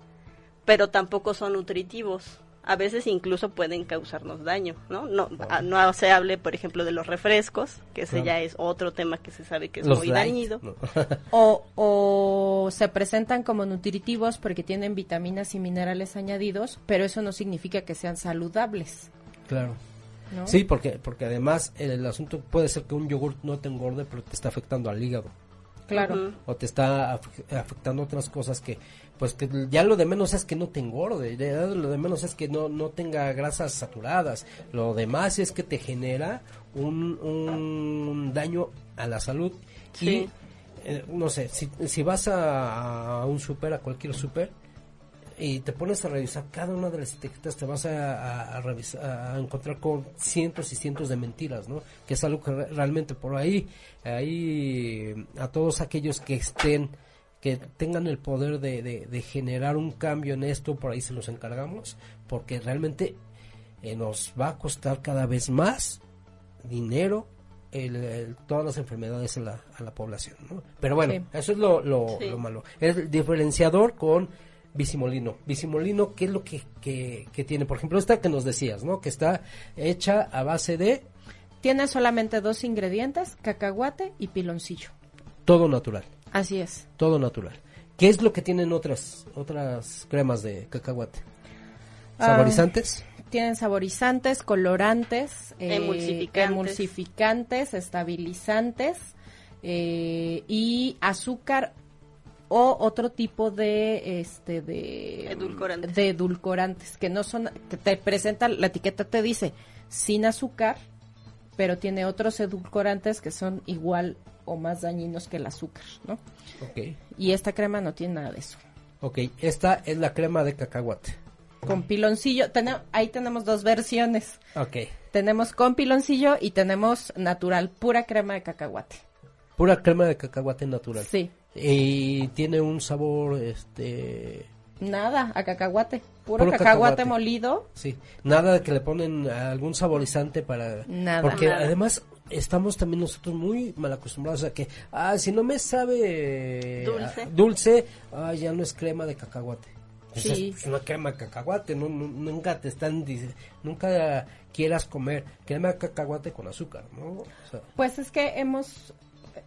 pero tampoco son nutritivos a veces incluso pueden causarnos daño, ¿no? No, no se hable, por ejemplo, de los refrescos, que ese ya es otro tema que se sabe que es muy dañino. o, o se presentan como nutritivos porque tienen vitaminas y minerales añadidos, pero eso no significa que sean saludables. Claro. Sí, porque, porque además el, asunto puede ser que un yogurt no te engorde, pero te está afectando al hígado. Claro. O te está afectando otras cosas que pues que ya lo de menos es que no te engorde, lo de menos es que no, no tenga grasas saturadas, lo demás es que te genera un, un daño a la salud. Y eh, no sé, si, si vas a, un super, a cualquier super, y te pones a revisar cada una de las etiquetas, te vas a, a, a, encontrar con cientos y cientos de mentiras, ¿no? Que es algo que realmente por ahí, ahí a todos aquellos que estén que tengan el poder de, de, generar un cambio en esto, por ahí se los encargamos, porque realmente eh, nos va a costar cada vez más dinero el, todas las enfermedades a la, a la población. ¿no? Pero bueno, eso es lo, lo, malo. El diferenciador con Bicimolino. Bicimolino, ¿qué es lo que, que, que, tiene? Por ejemplo, esta que nos decías, ¿no? Que está hecha a base de... Tiene solamente dos ingredientes, cacahuate y piloncillo. Todo natural. Así es. Todo natural. ¿Qué es lo que tienen otras otras cremas de cacahuate? Ah, ¿Saborizantes? tienen saborizantes, colorantes, eh, emulsificantes. estabilizantes eh, y azúcar o otro tipo de este de edulcorantes. de edulcorantes que no son que te presenta la etiqueta te dice sin azúcar pero tiene otros edulcorantes que son igual o más dañinos que el azúcar, ¿no? Ok. Y esta crema no tiene nada de eso. Ok, esta es la crema de cacahuate. Con piloncillo, ahí tenemos dos versiones. Ok. Tenemos con piloncillo y tenemos natural, pura crema de cacahuate. Pura crema de cacahuate natural. Sí. Y tiene un sabor, este... Nada, a cacahuate. Puro, cacahuate, molido. Sí, nada que le ponen algún saborizante para... Nada. Porque además estamos también nosotros muy mal acostumbrados a que, ah, si no me sabe dulce, dulce ah, ya no es crema de cacahuate. Sí. Es, una crema de cacahuate, no, nunca te están, nunca quieras comer crema de cacahuate con azúcar, ¿no? pues es que hemos,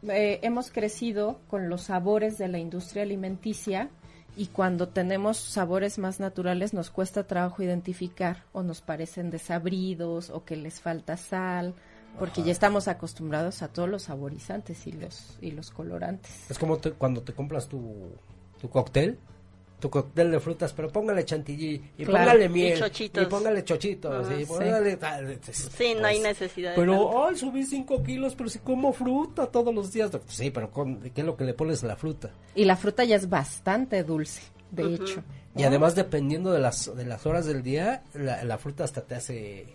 eh, hemos crecido con los sabores de la industria alimenticia y cuando tenemos sabores más naturales nos cuesta trabajo identificar o nos parecen desabridos o que les falta sal porque ya estamos acostumbrados a todos los saborizantes y los y los colorantes. Es como cuando te compras tu, tu cóctel tu cóctel de frutas, pero póngale chantilly y Claro. póngale miel Y chochitos. y póngale chochitos Ah, y sí. póngale tal, Sí, no hay necesidad de Pero, ay, subí cinco kilos, pero si como fruta todos los días. Sí, pero con, ¿qué es lo que le pones a la fruta? Y la fruta ya es bastante dulce, de Ujú. hecho. Y además, dependiendo de las, de las horas del día, la, la fruta hasta te hace,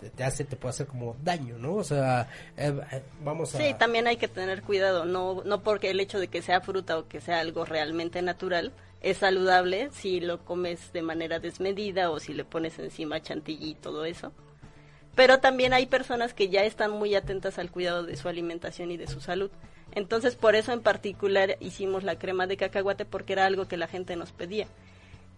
te, te hace, te puede hacer como daño, ¿no? O sea, eh, eh, vamos a... Sí, también hay que tener cuidado, no, no porque el hecho de que sea fruta o que sea algo realmente natural es saludable si lo comes de manera desmedida o si le pones encima chantilly y todo eso. Pero también hay personas que ya están muy atentas al cuidado de su alimentación y de su salud. Entonces, por eso en particular hicimos la crema de cacahuate porque era algo que la gente nos pedía.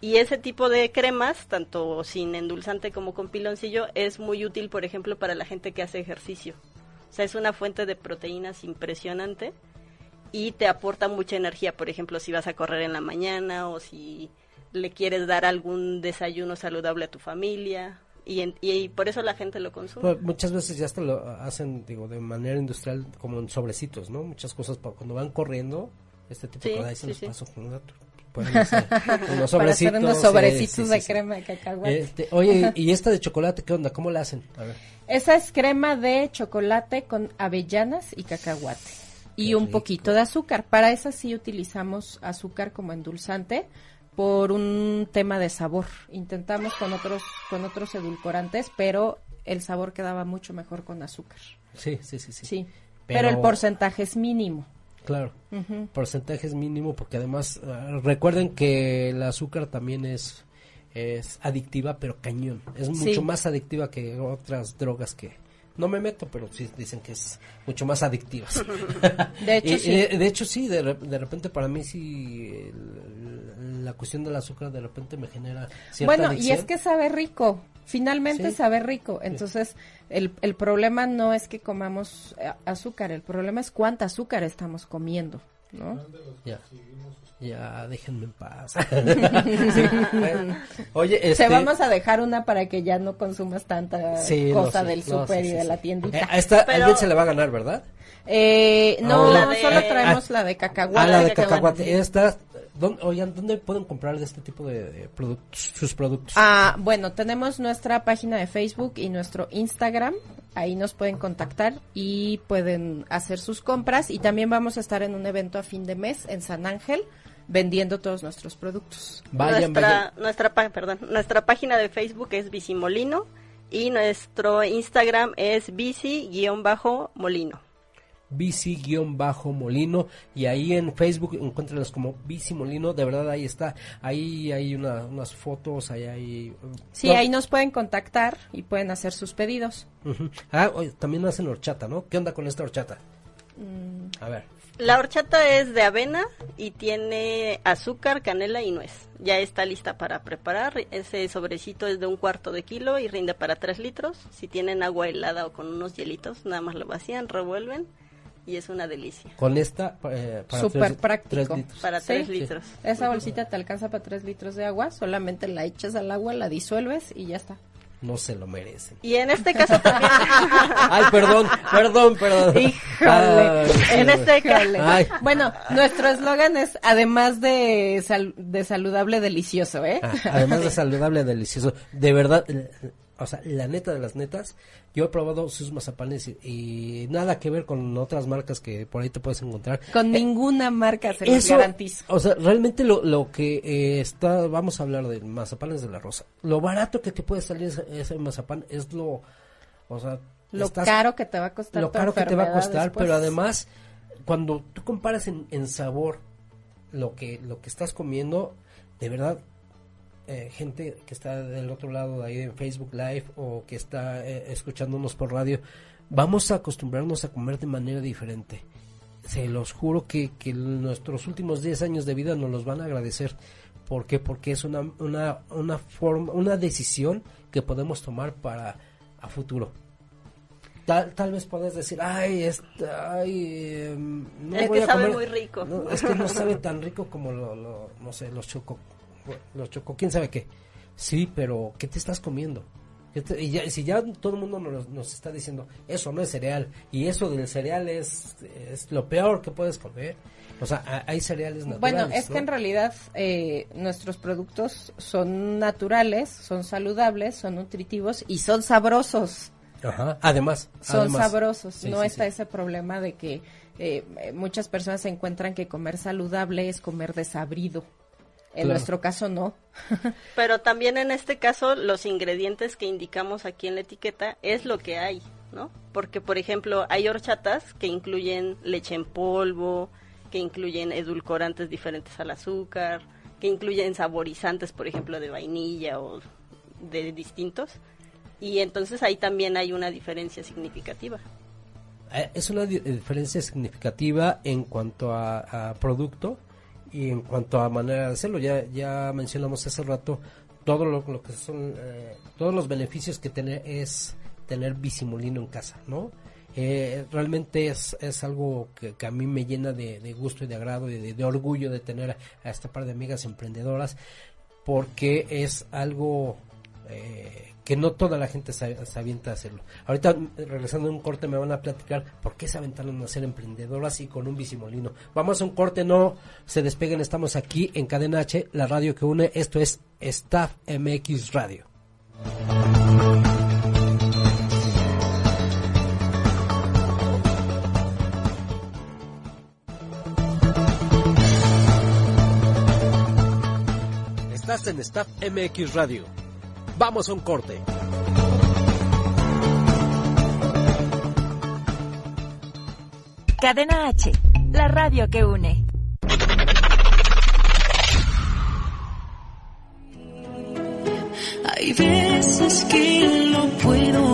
Y ese tipo de cremas, tanto sin endulzante como con piloncillo, es muy útil, por ejemplo, para la gente que hace ejercicio. O sea, es una fuente de proteínas impresionante y te aporta mucha energía. Por ejemplo, si vas a correr en la mañana o si le quieres dar algún desayuno saludable a tu familia. Y, en- y por eso la gente lo consume. Pues, muchas veces ya hasta lo hacen, digo, de manera industrial, como en sobrecitos, ¿no? Muchas cosas para cuando van corriendo, este tipo Sí, de cosas, sí, los sí. paso con un. Pueden hacer unos Para sobrecitos. hacer unos sí, sobrecitos de crema de cacahuate. Este, oye, ¿y esta de chocolate qué onda? ¿Cómo la hacen? A ver. Esa es crema de chocolate con avellanas y cacahuate. Y Qué un rico. poquito de azúcar. Para esa sí utilizamos azúcar como endulzante por un tema de sabor. Intentamos con otros con otros edulcorantes, pero el sabor quedaba mucho mejor con azúcar. Sí, sí, sí, sí. Sí. Pero, el porcentaje es mínimo. Claro. Porcentaje es mínimo porque además ah, recuerden que el azúcar también es es adictiva, pero cañón. Es Sí. mucho más adictiva que otras drogas que no me meto, pero sí dicen que es mucho más adictivas. De hecho, Y- sí. de, de hecho sí, de, de repente para mí sí el- la cuestión del azúcar de repente me genera cierta Bueno, y es que sabe rico. Finalmente Sí. sabe rico. Entonces, el, el problema no es que comamos eh, azúcar, el problema es cuánta azúcar estamos comiendo, ¿no? Ya. Ya, déjenme en paz. Sí, bueno. Oye, Te este... vamos a dejar una para que ya no consumas tanta Sí, no, cosa sí, del no, súper sí, y de la tiendita. Eh, esta Pero- alguien se le va a ganar, ¿verdad? Eh, no, Ah, la de- solo traemos la de cacahuate. Ah, la de cacahuate. Esta, ¿dónde, oigan, ¿dónde pueden comprar de este tipo de, de productos, sus productos? Ah, bueno, tenemos nuestra página de Facebook y nuestro Instagram. Ahí nos pueden contactar y pueden hacer sus compras. Y también vamos a estar en un evento a fin de mes en San Ángel vendiendo todos nuestros productos. Vayan, nuestra, vayan. Nuestra, perdón, nuestra página de Facebook es Bicimolino y nuestro Instagram es bici-molino. Bici-molino y ahí en Facebook encuéntrenlos como bici molino, de verdad ahí está, ahí hay una, unas fotos, ahí hay... Sí, No, ahí nos pueden contactar y pueden hacer sus pedidos. ujú. Ah, oye, también hacen horchata, ¿no? ¿Qué onda con esta horchata? A ver. La horchata es de avena y tiene azúcar, canela y nuez. Ya está lista para preparar. Ese sobrecito es de un cuarto de kilo y rinde para tres litros. Si tienen agua helada o con unos hielitos, nada más lo vacían, revuelven y es una delicia. Con esta, eh, para Súper tres- práctico. tres litros. Para Sí. tres Sí. litros. Esa bolsita te alcanza para tres litros de agua, solamente la echas al agua, la disuelves y ya está. No se lo merecen. Y en este caso también. Ay, perdón, perdón, perdón. Híjole. Ay, en este caso. Bueno, nuestro eslogan es además de, sal- de saludable, delicioso, ¿eh? Ah, además de saludable, delicioso. De verdad, eh, o sea, la neta de las netas, yo he probado sus mazapanes y, y nada que ver con otras marcas que por ahí te puedes encontrar. Con ninguna marca se los Eso, garantizo. o sea, realmente lo, lo que eh, está, vamos a hablar de mazapanes de la rosa. Lo barato que te puede salir ese, ese mazapán es lo, o sea, Lo estás- caro que te va a costar lo caro que te va a costar, después. pero además cuando tú comparas en, en sabor lo que lo que estás comiendo, de verdad eh, gente que está del otro lado de ahí en Facebook Live o que está eh, escuchándonos por radio, vamos a acostumbrarnos a comer de manera diferente. Se los juro que, que nuestros últimos 10 años de vida nos los van a agradecer. ¿Por qué? Porque es una, una, una forma, una decisión que podemos tomar para a futuro. Tal, tal vez puedes decir, ay, esta, ay, no Es voy que a sabe comer- muy rico. no, es que no sabe tan rico como lo, lo- no sé, los choco, los choco, quién sabe qué. Sí, pero ¿qué te estás comiendo? Y ya- si ya todo el mundo nos, nos está diciendo, eso no es cereal, y eso del cereal es, es lo peor que puedes comer. O sea, a- hay cereales naturales. Bueno, es que en realidad eh, nuestros productos son naturales, son saludables, son nutritivos y son sabrosos. Ajá, además. Son además. sabrosos. Sí, no sí, está sí. ese problema de que eh, muchas personas se encuentran que comer saludable es comer desabrido. En Claro. nuestro caso no. Pero también en este caso los ingredientes que indicamos aquí en la etiqueta es lo que hay, ¿no? Porque por ejemplo hay horchatas que incluyen leche en polvo, que incluyen edulcorantes diferentes al azúcar, que incluyen saborizantes, por ejemplo, de vainilla o de distintos. Y entonces ahí también hay una diferencia significativa. Eh, Es una di- diferencia significativa en cuanto a, a producto y en cuanto a manera de hacerlo. Ya, ya mencionamos hace rato todo lo, lo que son eh, todos los beneficios que tener es tener bisimulino en casa, ¿no? Eh, realmente es, es algo que, que a mí me llena de, de gusto y de agrado y de, de orgullo de tener a esta par de amigas emprendedoras porque es algo eh, que no toda la gente se, se avienta a hacerlo. Ahorita, eh, regresando a un corte, me van a platicar por qué se aventaron a ser emprendedoras y con un bicimolino. Vamos a un corte, no se despeguen, estamos aquí en Cadena H, la radio que une, esto es Staff MX Radio. Estás en Staff MX Radio. Vamos a un corte. Cadena H, la radio que une. Hay veces que no puedo.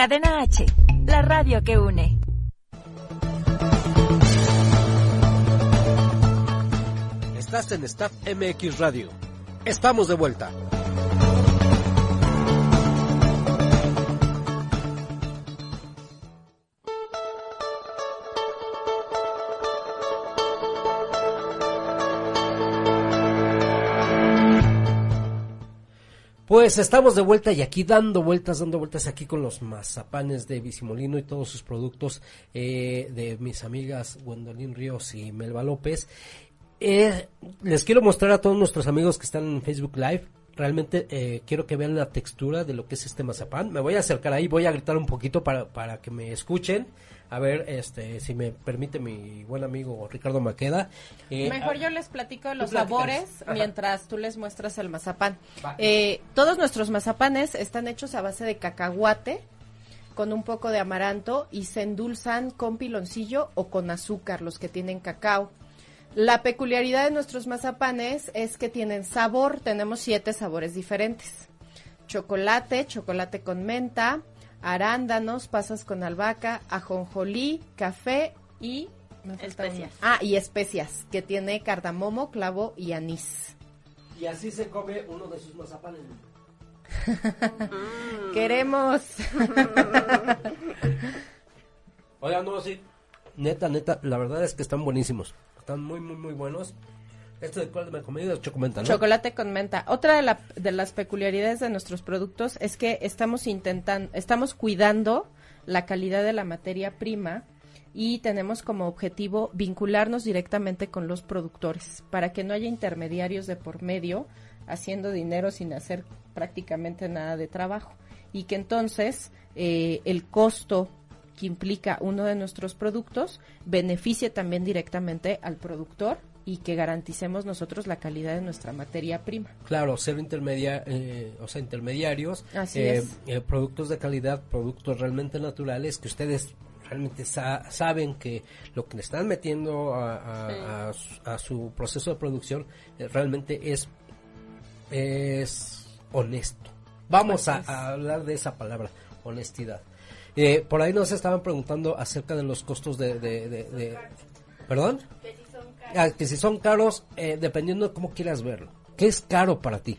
Cadena H, la radio que une. Estás en Staff MX Radio. Estamos de vuelta. Pues estamos de vuelta y aquí dando vueltas, dando vueltas aquí con los mazapanes de Bicimolino y todos sus productos eh, de mis amigas Gwendolyn Ríos y Melba López. Eh, les quiero mostrar a todos nuestros amigos que están en Facebook Live. Realmente eh, quiero que vean la textura de lo que es este mazapán. Me voy a acercar ahí, voy a gritar un poquito para, para que me escuchen. A ver, este, si me permite mi buen amigo Ricardo Maqueda. Eh, Mejor yo les platico los sabores Ajá. mientras tú les muestras el mazapán. Eh, todos nuestros mazapanes están hechos a base de cacahuate con un poco de amaranto y se endulzan con piloncillo o con azúcar, los que tienen cacao. La peculiaridad de nuestros mazapanes es que tienen sabor, tenemos siete sabores diferentes. Chocolate, chocolate con menta, arándanos, pasas con albahaca, ajonjolí, café y me falta uno. Especias. Ah, y especias, que tiene cardamomo, clavo y anís. Y así se come uno de sus mazapanes. Queremos. Oigan, no, sí. Neta, neta, la verdad es que están buenísimos. Están muy, muy, muy buenos. Esto de cuál me comí, ¿no? Chocolate con menta. Otra de, la- de las peculiaridades de nuestros productos es que estamos intentando, estamos cuidando la calidad de la materia prima y tenemos como objetivo vincularnos directamente con los productores para que no haya intermediarios de por medio haciendo dinero sin hacer prácticamente nada de trabajo y que entonces eh, el costo que implica uno de nuestros productos beneficie también directamente al productor y que garanticemos nosotros la calidad de nuestra materia prima. Claro, cero intermedia, eh, o sea, intermediarios, Así eh, es. eh, productos de calidad, productos realmente naturales que ustedes realmente sa- saben que lo que le están metiendo a, a- a su- a su proceso de producción eh, realmente es es honesto. Vamos a, hablar de esa palabra, honestidad. Eh, por ahí nos estaban preguntando acerca de los costos de... de, de- de- ¿Perdón? Ah, que si son caros, eh, dependiendo de cómo quieras verlo. ¿Qué es caro para ti?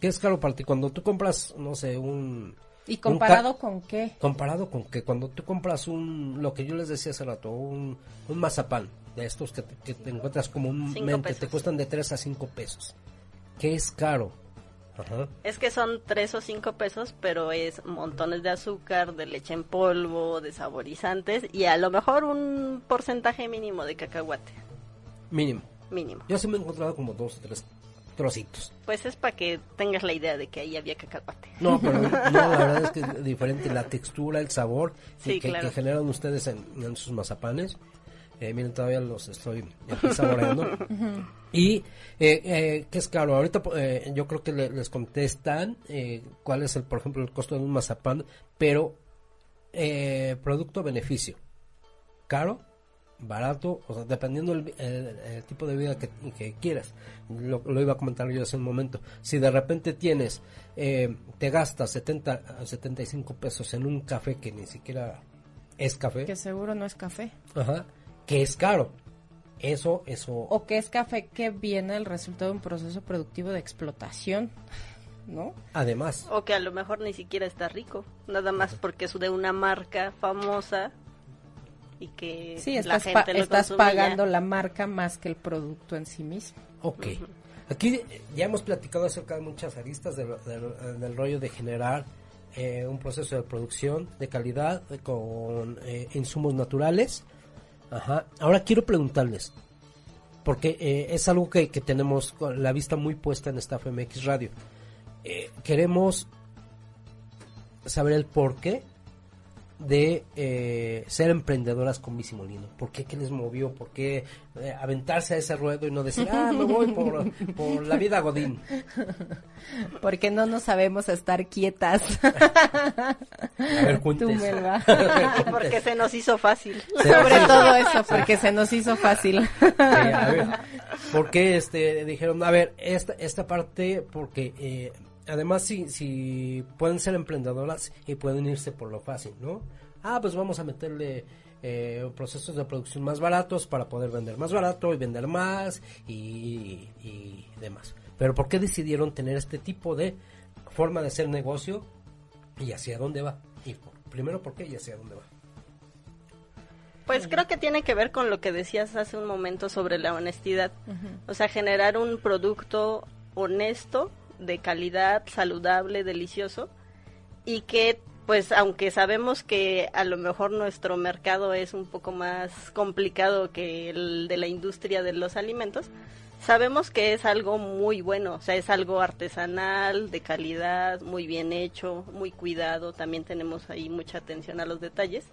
¿Qué es caro para ti? Cuando tú compras, no sé, un... ¿Y un comparado con qué? Comparado con que cuando tú compras un, lo que yo les decía hace rato, un, un mazapán de estos que te, que te encuentras comúnmente, pesos. te cuestan de 3 a 5 pesos. ¿Qué es caro? Ajá. Es que son tres o cinco pesos, pero es montones de azúcar, de leche en polvo, de saborizantes y a lo mejor un porcentaje mínimo de cacahuate. Mínimo. Mínimo. Yo sí me he encontrado como dos o tres trocitos. Pues es para que tengas la idea de que ahí había cacahuate. No, pero no, la verdad es que es diferente la textura, el sabor que- Sí, que, claro. que generan ustedes en, en sus mazapanes. Eh, miren, todavía los estoy aquí saboreando. Y, eh, eh, ¿qué es caro? Ahorita eh, yo creo que le- les contestan eh, cuál es, el, por ejemplo, el costo de un mazapán, pero eh, producto-beneficio. ¿Caro? Barato, o sea, dependiendo el, el- el tipo de vida que, que quieras. Lo, lo iba a comentar yo hace un momento. Si de repente tienes, eh, te gastas 70 a 75 pesos en un café que ni siquiera es café, Que seguro no es café. ajá, que es caro. Eso, eso. O que es café que viene el resultado de un proceso productivo de explotación, ¿no? Además, O que a lo mejor ni siquiera está rico, nada más porque es de una marca famosa y que Sí, la estás, gente pa- lo estás ya. pagando la marca más que el producto en sí mismo. Ok. Aquí eh, ya hemos platicado acerca de muchas aristas del, del- del rollo de generar eh, un proceso de producción de calidad eh, con eh, insumos naturales. Ajá. Ahora quiero preguntarles, porque eh, es algo que, que tenemos con la vista muy puesta en Staff MX Radio. Eh, queremos saber el porqué de eh, ser emprendedoras con Bici Molino. ¿Por qué? ¿Qué les movió? ¿Por qué eh, aventarse a ese ruedo y no decir, ah, me voy por, por la vida Godín? Porque no nos sabemos estar quietas. A ver, Tú, porque se nos hizo fácil. Sobre todo eso, porque se nos hizo fácil. Sí, a ver, ¿por qué este, dijeron, a ver, esta, esta parte, porque eh, además si, si pueden ser emprendedoras y pueden irse por lo fácil, ¿no? Ah, pues vamos a meterle eh, procesos de producción más baratos para poder vender más barato y vender más y, y demás. Pero ¿por qué decidieron tener este tipo de forma de hacer negocio y hacia dónde va? Y por- primero, ¿por qué y hacia dónde va? Pues creo que tiene que ver con lo que decías hace un momento sobre la honestidad. O sea, generar un producto honesto, de calidad, saludable, delicioso y que pues aunque sabemos que a lo mejor nuestro mercado es un poco más complicado que el de la industria de los alimentos, sabemos que es algo muy bueno, o sea, es algo artesanal, de calidad, muy bien hecho, muy cuidado, también tenemos ahí mucha atención a los detalles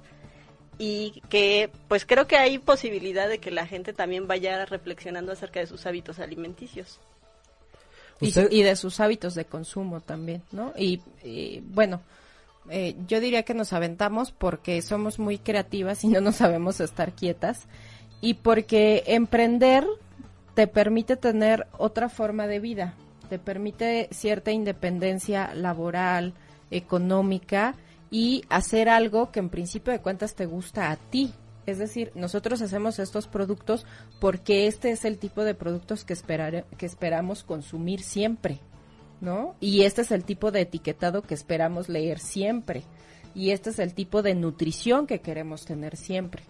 y que pues creo que hay posibilidad de que la gente también vaya reflexionando acerca de sus hábitos alimenticios. Y, de sus hábitos de consumo también, ¿no? Y, y, bueno, eh, yo diría que nos aventamos porque somos muy creativas y no nos sabemos estar quietas y porque emprender te permite tener otra forma de vida, te permite cierta independencia laboral, económica y hacer algo que en principio de cuentas te gusta a ti. Es decir, nosotros hacemos estos productos porque este es el tipo de productos que, esperare- que esperamos consumir siempre, ¿no? Y este es el tipo de etiquetado que esperamos leer siempre. Y este es el tipo de nutrición que queremos tener siempre.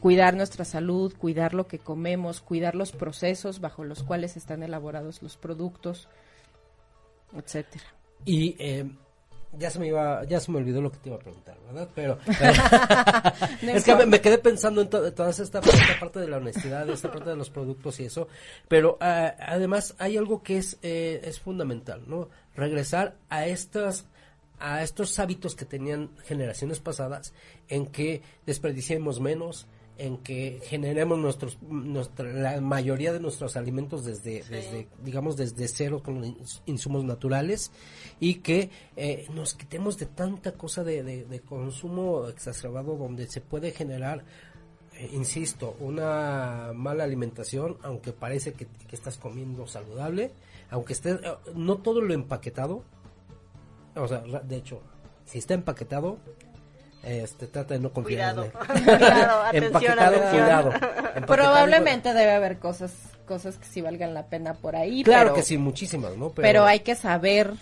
cuidar nuestra salud, cuidar lo que comemos, cuidar los procesos bajo los cuales están elaborados los productos, etcétera. Y eh, ya se me iba, ya se me olvidó lo que te iba a preguntar, ¿verdad? Pero es que me, quedé pensando en to- toda esta, esta parte de la honestidad, esta parte de los productos y eso. Pero ah, además hay algo que es eh, es fundamental, ¿no? Regresar a estas a estos hábitos que tenían generaciones pasadas, en que desperdiciemos menos, en que generemos nuestros nuestra, la mayoría de nuestros alimentos desde, desde digamos desde cero con ins- insumos naturales y que eh, nos quitemos de tanta cosa de, de- de consumo exacerbado donde se puede generar eh, insisto, una mala alimentación, aunque parece que, que estás comiendo saludable, aunque esté, eh, no todo lo empaquetado, o sea, de hecho, si está empaquetado, este, trata de no confiar. Cuidado. en él. Cuidado, atención, empaquetado, atención. cuidado. Empaquetado, Probablemente debe haber cosas cosas que sí valgan la pena por ahí. Claro pero, que sí, muchísimas, ¿no? Pero, hay que saber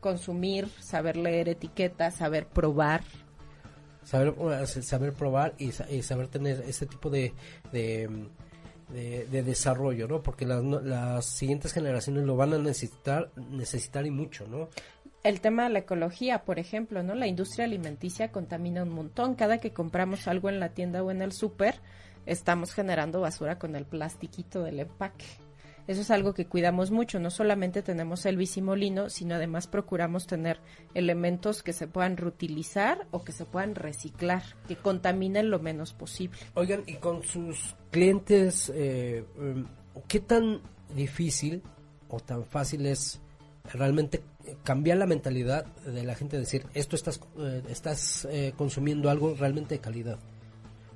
consumir, saber leer etiquetas, saber probar. saber saber probar y, y saber tener ese tipo de de, de- de desarrollo no porque las, no- las siguientes generaciones lo van a necesitar necesitar y mucho no El tema de la ecología, por ejemplo, ¿no? La industria alimenticia contamina un montón. Cada que compramos algo en la tienda o en el súper, estamos generando basura con el plastiquito del empaque. Eso es algo que cuidamos mucho. No solamente tenemos el bisimolino, sino además procuramos tener elementos que se puedan reutilizar o que se puedan reciclar, que contaminen lo menos posible. oigan y con sus clientes eh, em, qué tan difícil o tan fácil es realmente cambiar la mentalidad de la gente decir esto estás eh, estás eh, consumiendo algo realmente de calidad.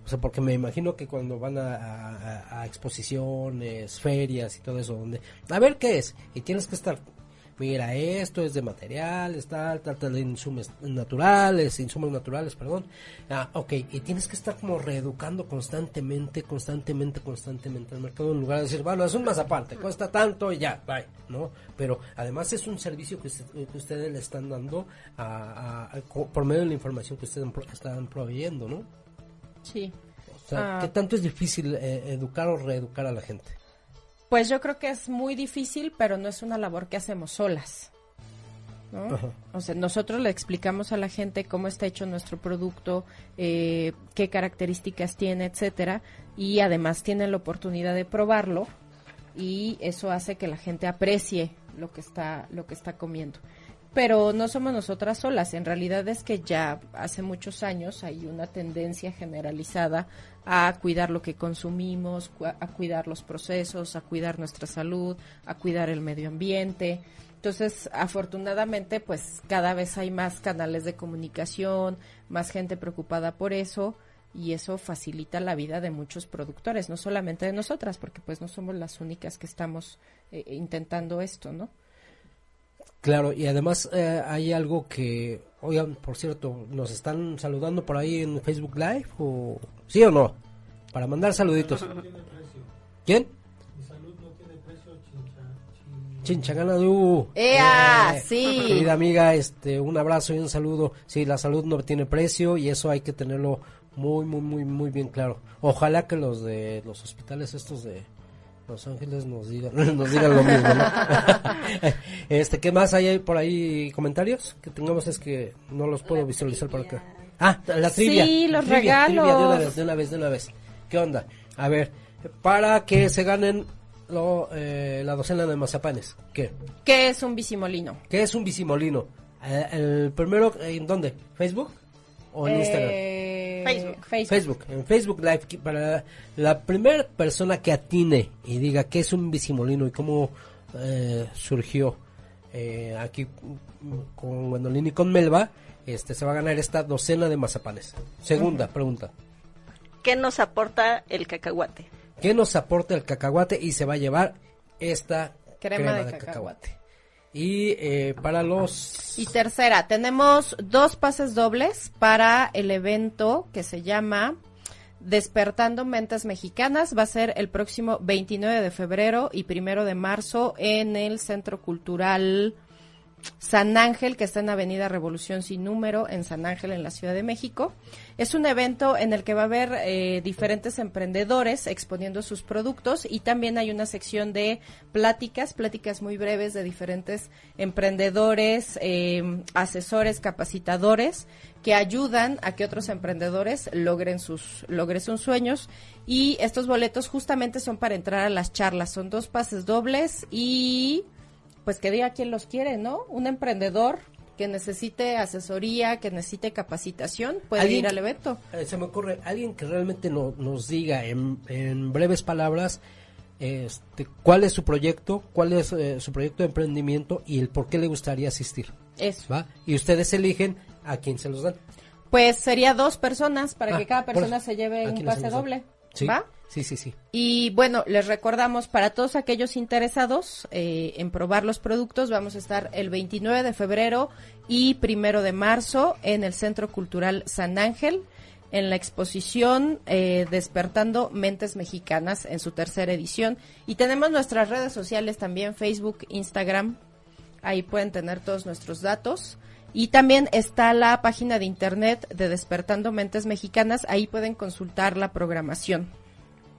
O sea, porque me imagino que cuando van a, a- a exposiciones, ferias y todo eso, donde, a ver qué es, y tienes que estar, mira, esto es de materiales, tal, tal, tal, de insumos naturales, insumos naturales, perdón. Ah, ok, y tienes que estar como reeducando constantemente, constantemente, constantemente al mercado, en lugar de decir, bueno, es un mazapán, te cuesta tanto y ya, bye, ¿no? Pero además es un servicio que, usted- que ustedes le están dando a- a- a- co- por medio de la información que ustedes están proveyendo, ¿no? Sí. O sea, Ah. ¿qué tanto es difícil eh, educar o reeducar a la gente? Pues yo creo que es muy difícil, pero no es una labor que hacemos solas. ¿no? O sea, nosotros le explicamos a la gente cómo está hecho nuestro producto, eh, qué características tiene, etcétera, y además tienen la oportunidad de probarlo y eso hace que la gente aprecie lo que está lo que está comiendo. Pero no somos nosotras solas, en realidad es que ya hace muchos años hay una tendencia generalizada a cuidar lo que consumimos, a cuidar los procesos, a cuidar nuestra salud, a cuidar el medio ambiente. Entonces, afortunadamente, pues cada vez hay más canales de comunicación, más gente preocupada por eso y eso facilita la vida de muchos productores, no solamente de nosotras, porque pues no somos las únicas que estamos eh, intentando esto, ¿no? Claro, y además eh, hay algo que, oigan, por cierto, nos están saludando por ahí en Facebook Live, o sí o no, para mandar saluditos. ¿Quién? Chinchaganadú. ¡Ea! Eh, Sí. Querida amiga, este, un abrazo y un saludo. Sí, la salud no tiene precio y eso hay que tenerlo muy, muy, muy, muy bien claro. Ojalá que los de los hospitales estos de Los Ángeles nos digan, nos digan lo mismo, ¿no? este, ¿qué más hay por ahí comentarios que tengamos? Es que no los puedo visualizar por acá. Ah, la trivia. Sí, los Trivia, trivia, de una regalos. vez, de una vez, de una vez. ¿Qué onda? A ver, para que se ganen lo, eh, la docena de mazapanes. ¿Qué? ¿Qué es un bisimolino? ¿Qué es un bisimolino? Eh, el primero, ¿en dónde? ¿Facebook? ¿O en Eh, Instagram? Facebook. Facebook. Facebook, en Facebook Live, para la primera persona que atine y diga qué es un bisimolino y cómo eh, surgió eh, aquí con Gwendolyn y con Melba, este se va a ganar esta docena de mazapanes. Segunda pregunta, ¿Qué nos aporta el cacahuate? ¿qué nos aporta el cacahuate y se va a llevar esta Crema crema, de de, cacahuate. cacahuate? Y eh, para los Y tercera, tenemos dos pases dobles para el evento que se llama Despertando Mentes Mexicanas. Va a ser el próximo 29 de febrero y primero de marzo en el Centro Cultural San Ángel, que está en Avenida Revolución Sin Número, en San Ángel, en la Ciudad de México. Es un evento en el que va a haber eh, diferentes emprendedores exponiendo sus productos y también hay una sección de pláticas, pláticas muy breves de diferentes emprendedores, eh, asesores, capacitadores que ayudan a que otros emprendedores logren sus logren sus sueños y estos boletos justamente son para entrar a las charlas, son dos pases dobles y pues que diga quién los quiere, ¿no? Un emprendedor que necesite asesoría, que necesite capacitación, puede ir al evento. Eh, se me ocurre alguien que realmente no- nos diga en, en breves palabras este, cuál es su proyecto, cuál es eh, su proyecto de emprendimiento y el por qué le gustaría asistir. Eso. ¿va? Y ustedes eligen a quién se los dan. Pues sería dos personas para Ah, que cada persona se lleve ¿A un pase doble. Sí, ¿Va? Sí, sí, sí. Y bueno, les recordamos para todos aquellos interesados eh, en probar los productos, vamos a estar el 29 de febrero y primero de marzo en el Centro Cultural San Ángel en la exposición eh, Despertando Mentes Mexicanas en su tercera edición. Y tenemos nuestras redes sociales también, Facebook, Instagram, ahí pueden tener todos nuestros datos. Y también está la página de internet de Despertando Mentes Mexicanas, ahí pueden consultar la programación.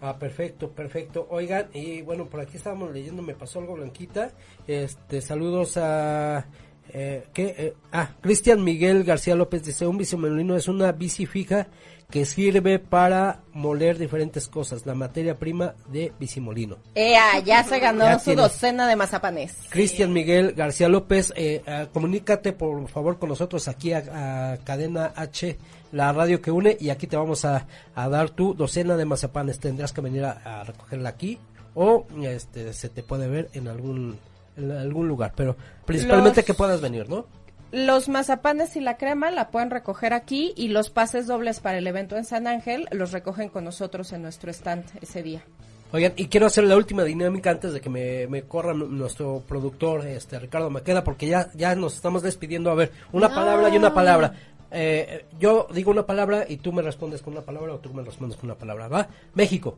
Ah, perfecto, perfecto. Oigan, y bueno, por aquí estábamos leyendo, me pasó algo blanquita. Este, saludos a eh, ¿qué? Eh, ah, Cristian Miguel García López dice, un bicimolino es una bici fija que sirve para moler diferentes cosas, la materia prima de bicimolino. Ea, ya se ganó Ya su tiene. docena de mazapanes. Cristian Miguel García López, eh, ah, comunícate por favor con nosotros aquí a, a Cadena H, la radio que une, y aquí te vamos a, a dar tu docena de mazapanes. Tendrás que venir a, a recogerla aquí o este se te puede ver en algún en algún lugar, pero principalmente Los- que puedas venir, ¿no? Los mazapanes y la crema la pueden recoger aquí y los pases dobles para el evento en San Ángel los recogen con nosotros en nuestro stand ese día. Oigan, y quiero hacer la última dinámica antes de que me, me corra nuestro productor, este Ricardo Maqueda, porque ya, ya nos estamos despidiendo. A ver, una No. palabra y una palabra. Eh, yo digo una palabra y tú me respondes con una palabra o tú me respondes con una palabra, ¿va? México,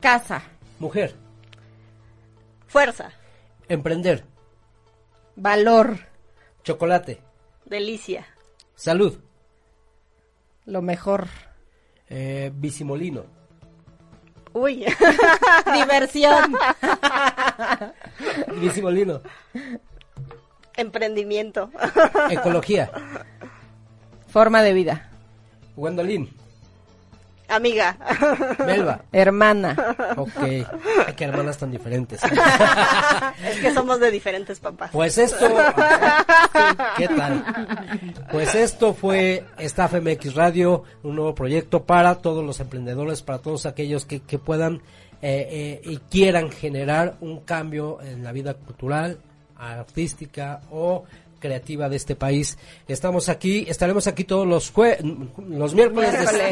Casa, mujer, Fuerza, emprender, valor, chocolate, delicia, salud, lo mejor, eh, bicimolino, uy, diversión, bicimolino, emprendimiento, ecología, forma de vida, Gwendolyn, amiga, Melba. hermana. Ok, Ay, qué hermanas tan diferentes. es que somos de diferentes papás. Pues esto, ¿qué tal? Pues esto fue Staff MX Radio, un nuevo proyecto para todos los emprendedores, para todos aquellos que, que puedan eh, eh, y quieran generar un cambio en la vida cultural, artística o creativa de este país. Estamos aquí, estaremos aquí todos los jue- los miércoles, de- Miércoles.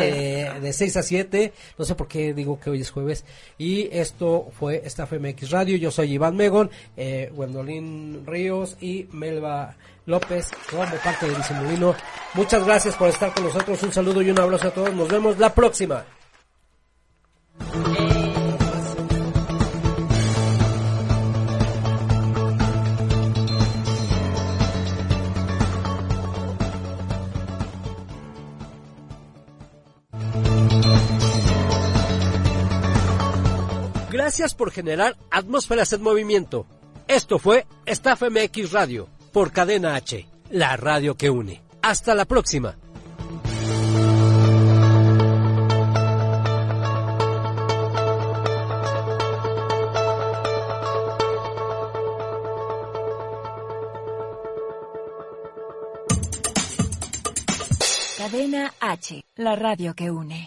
De, de 6 a 7, no sé por qué digo que hoy es jueves, y esto fue Staff MX Radio, yo soy Iván Megon, eh, Gwendolyn Ríos y Melba López, como parte de Disimulino. Muchas gracias por estar con nosotros, un saludo y un abrazo a todos, nos vemos la próxima. Gracias por generar atmósferas en movimiento. Esto fue Staff MX Radio, por Cadena H, la radio que une. Hasta la próxima. Cadena H, la radio que une.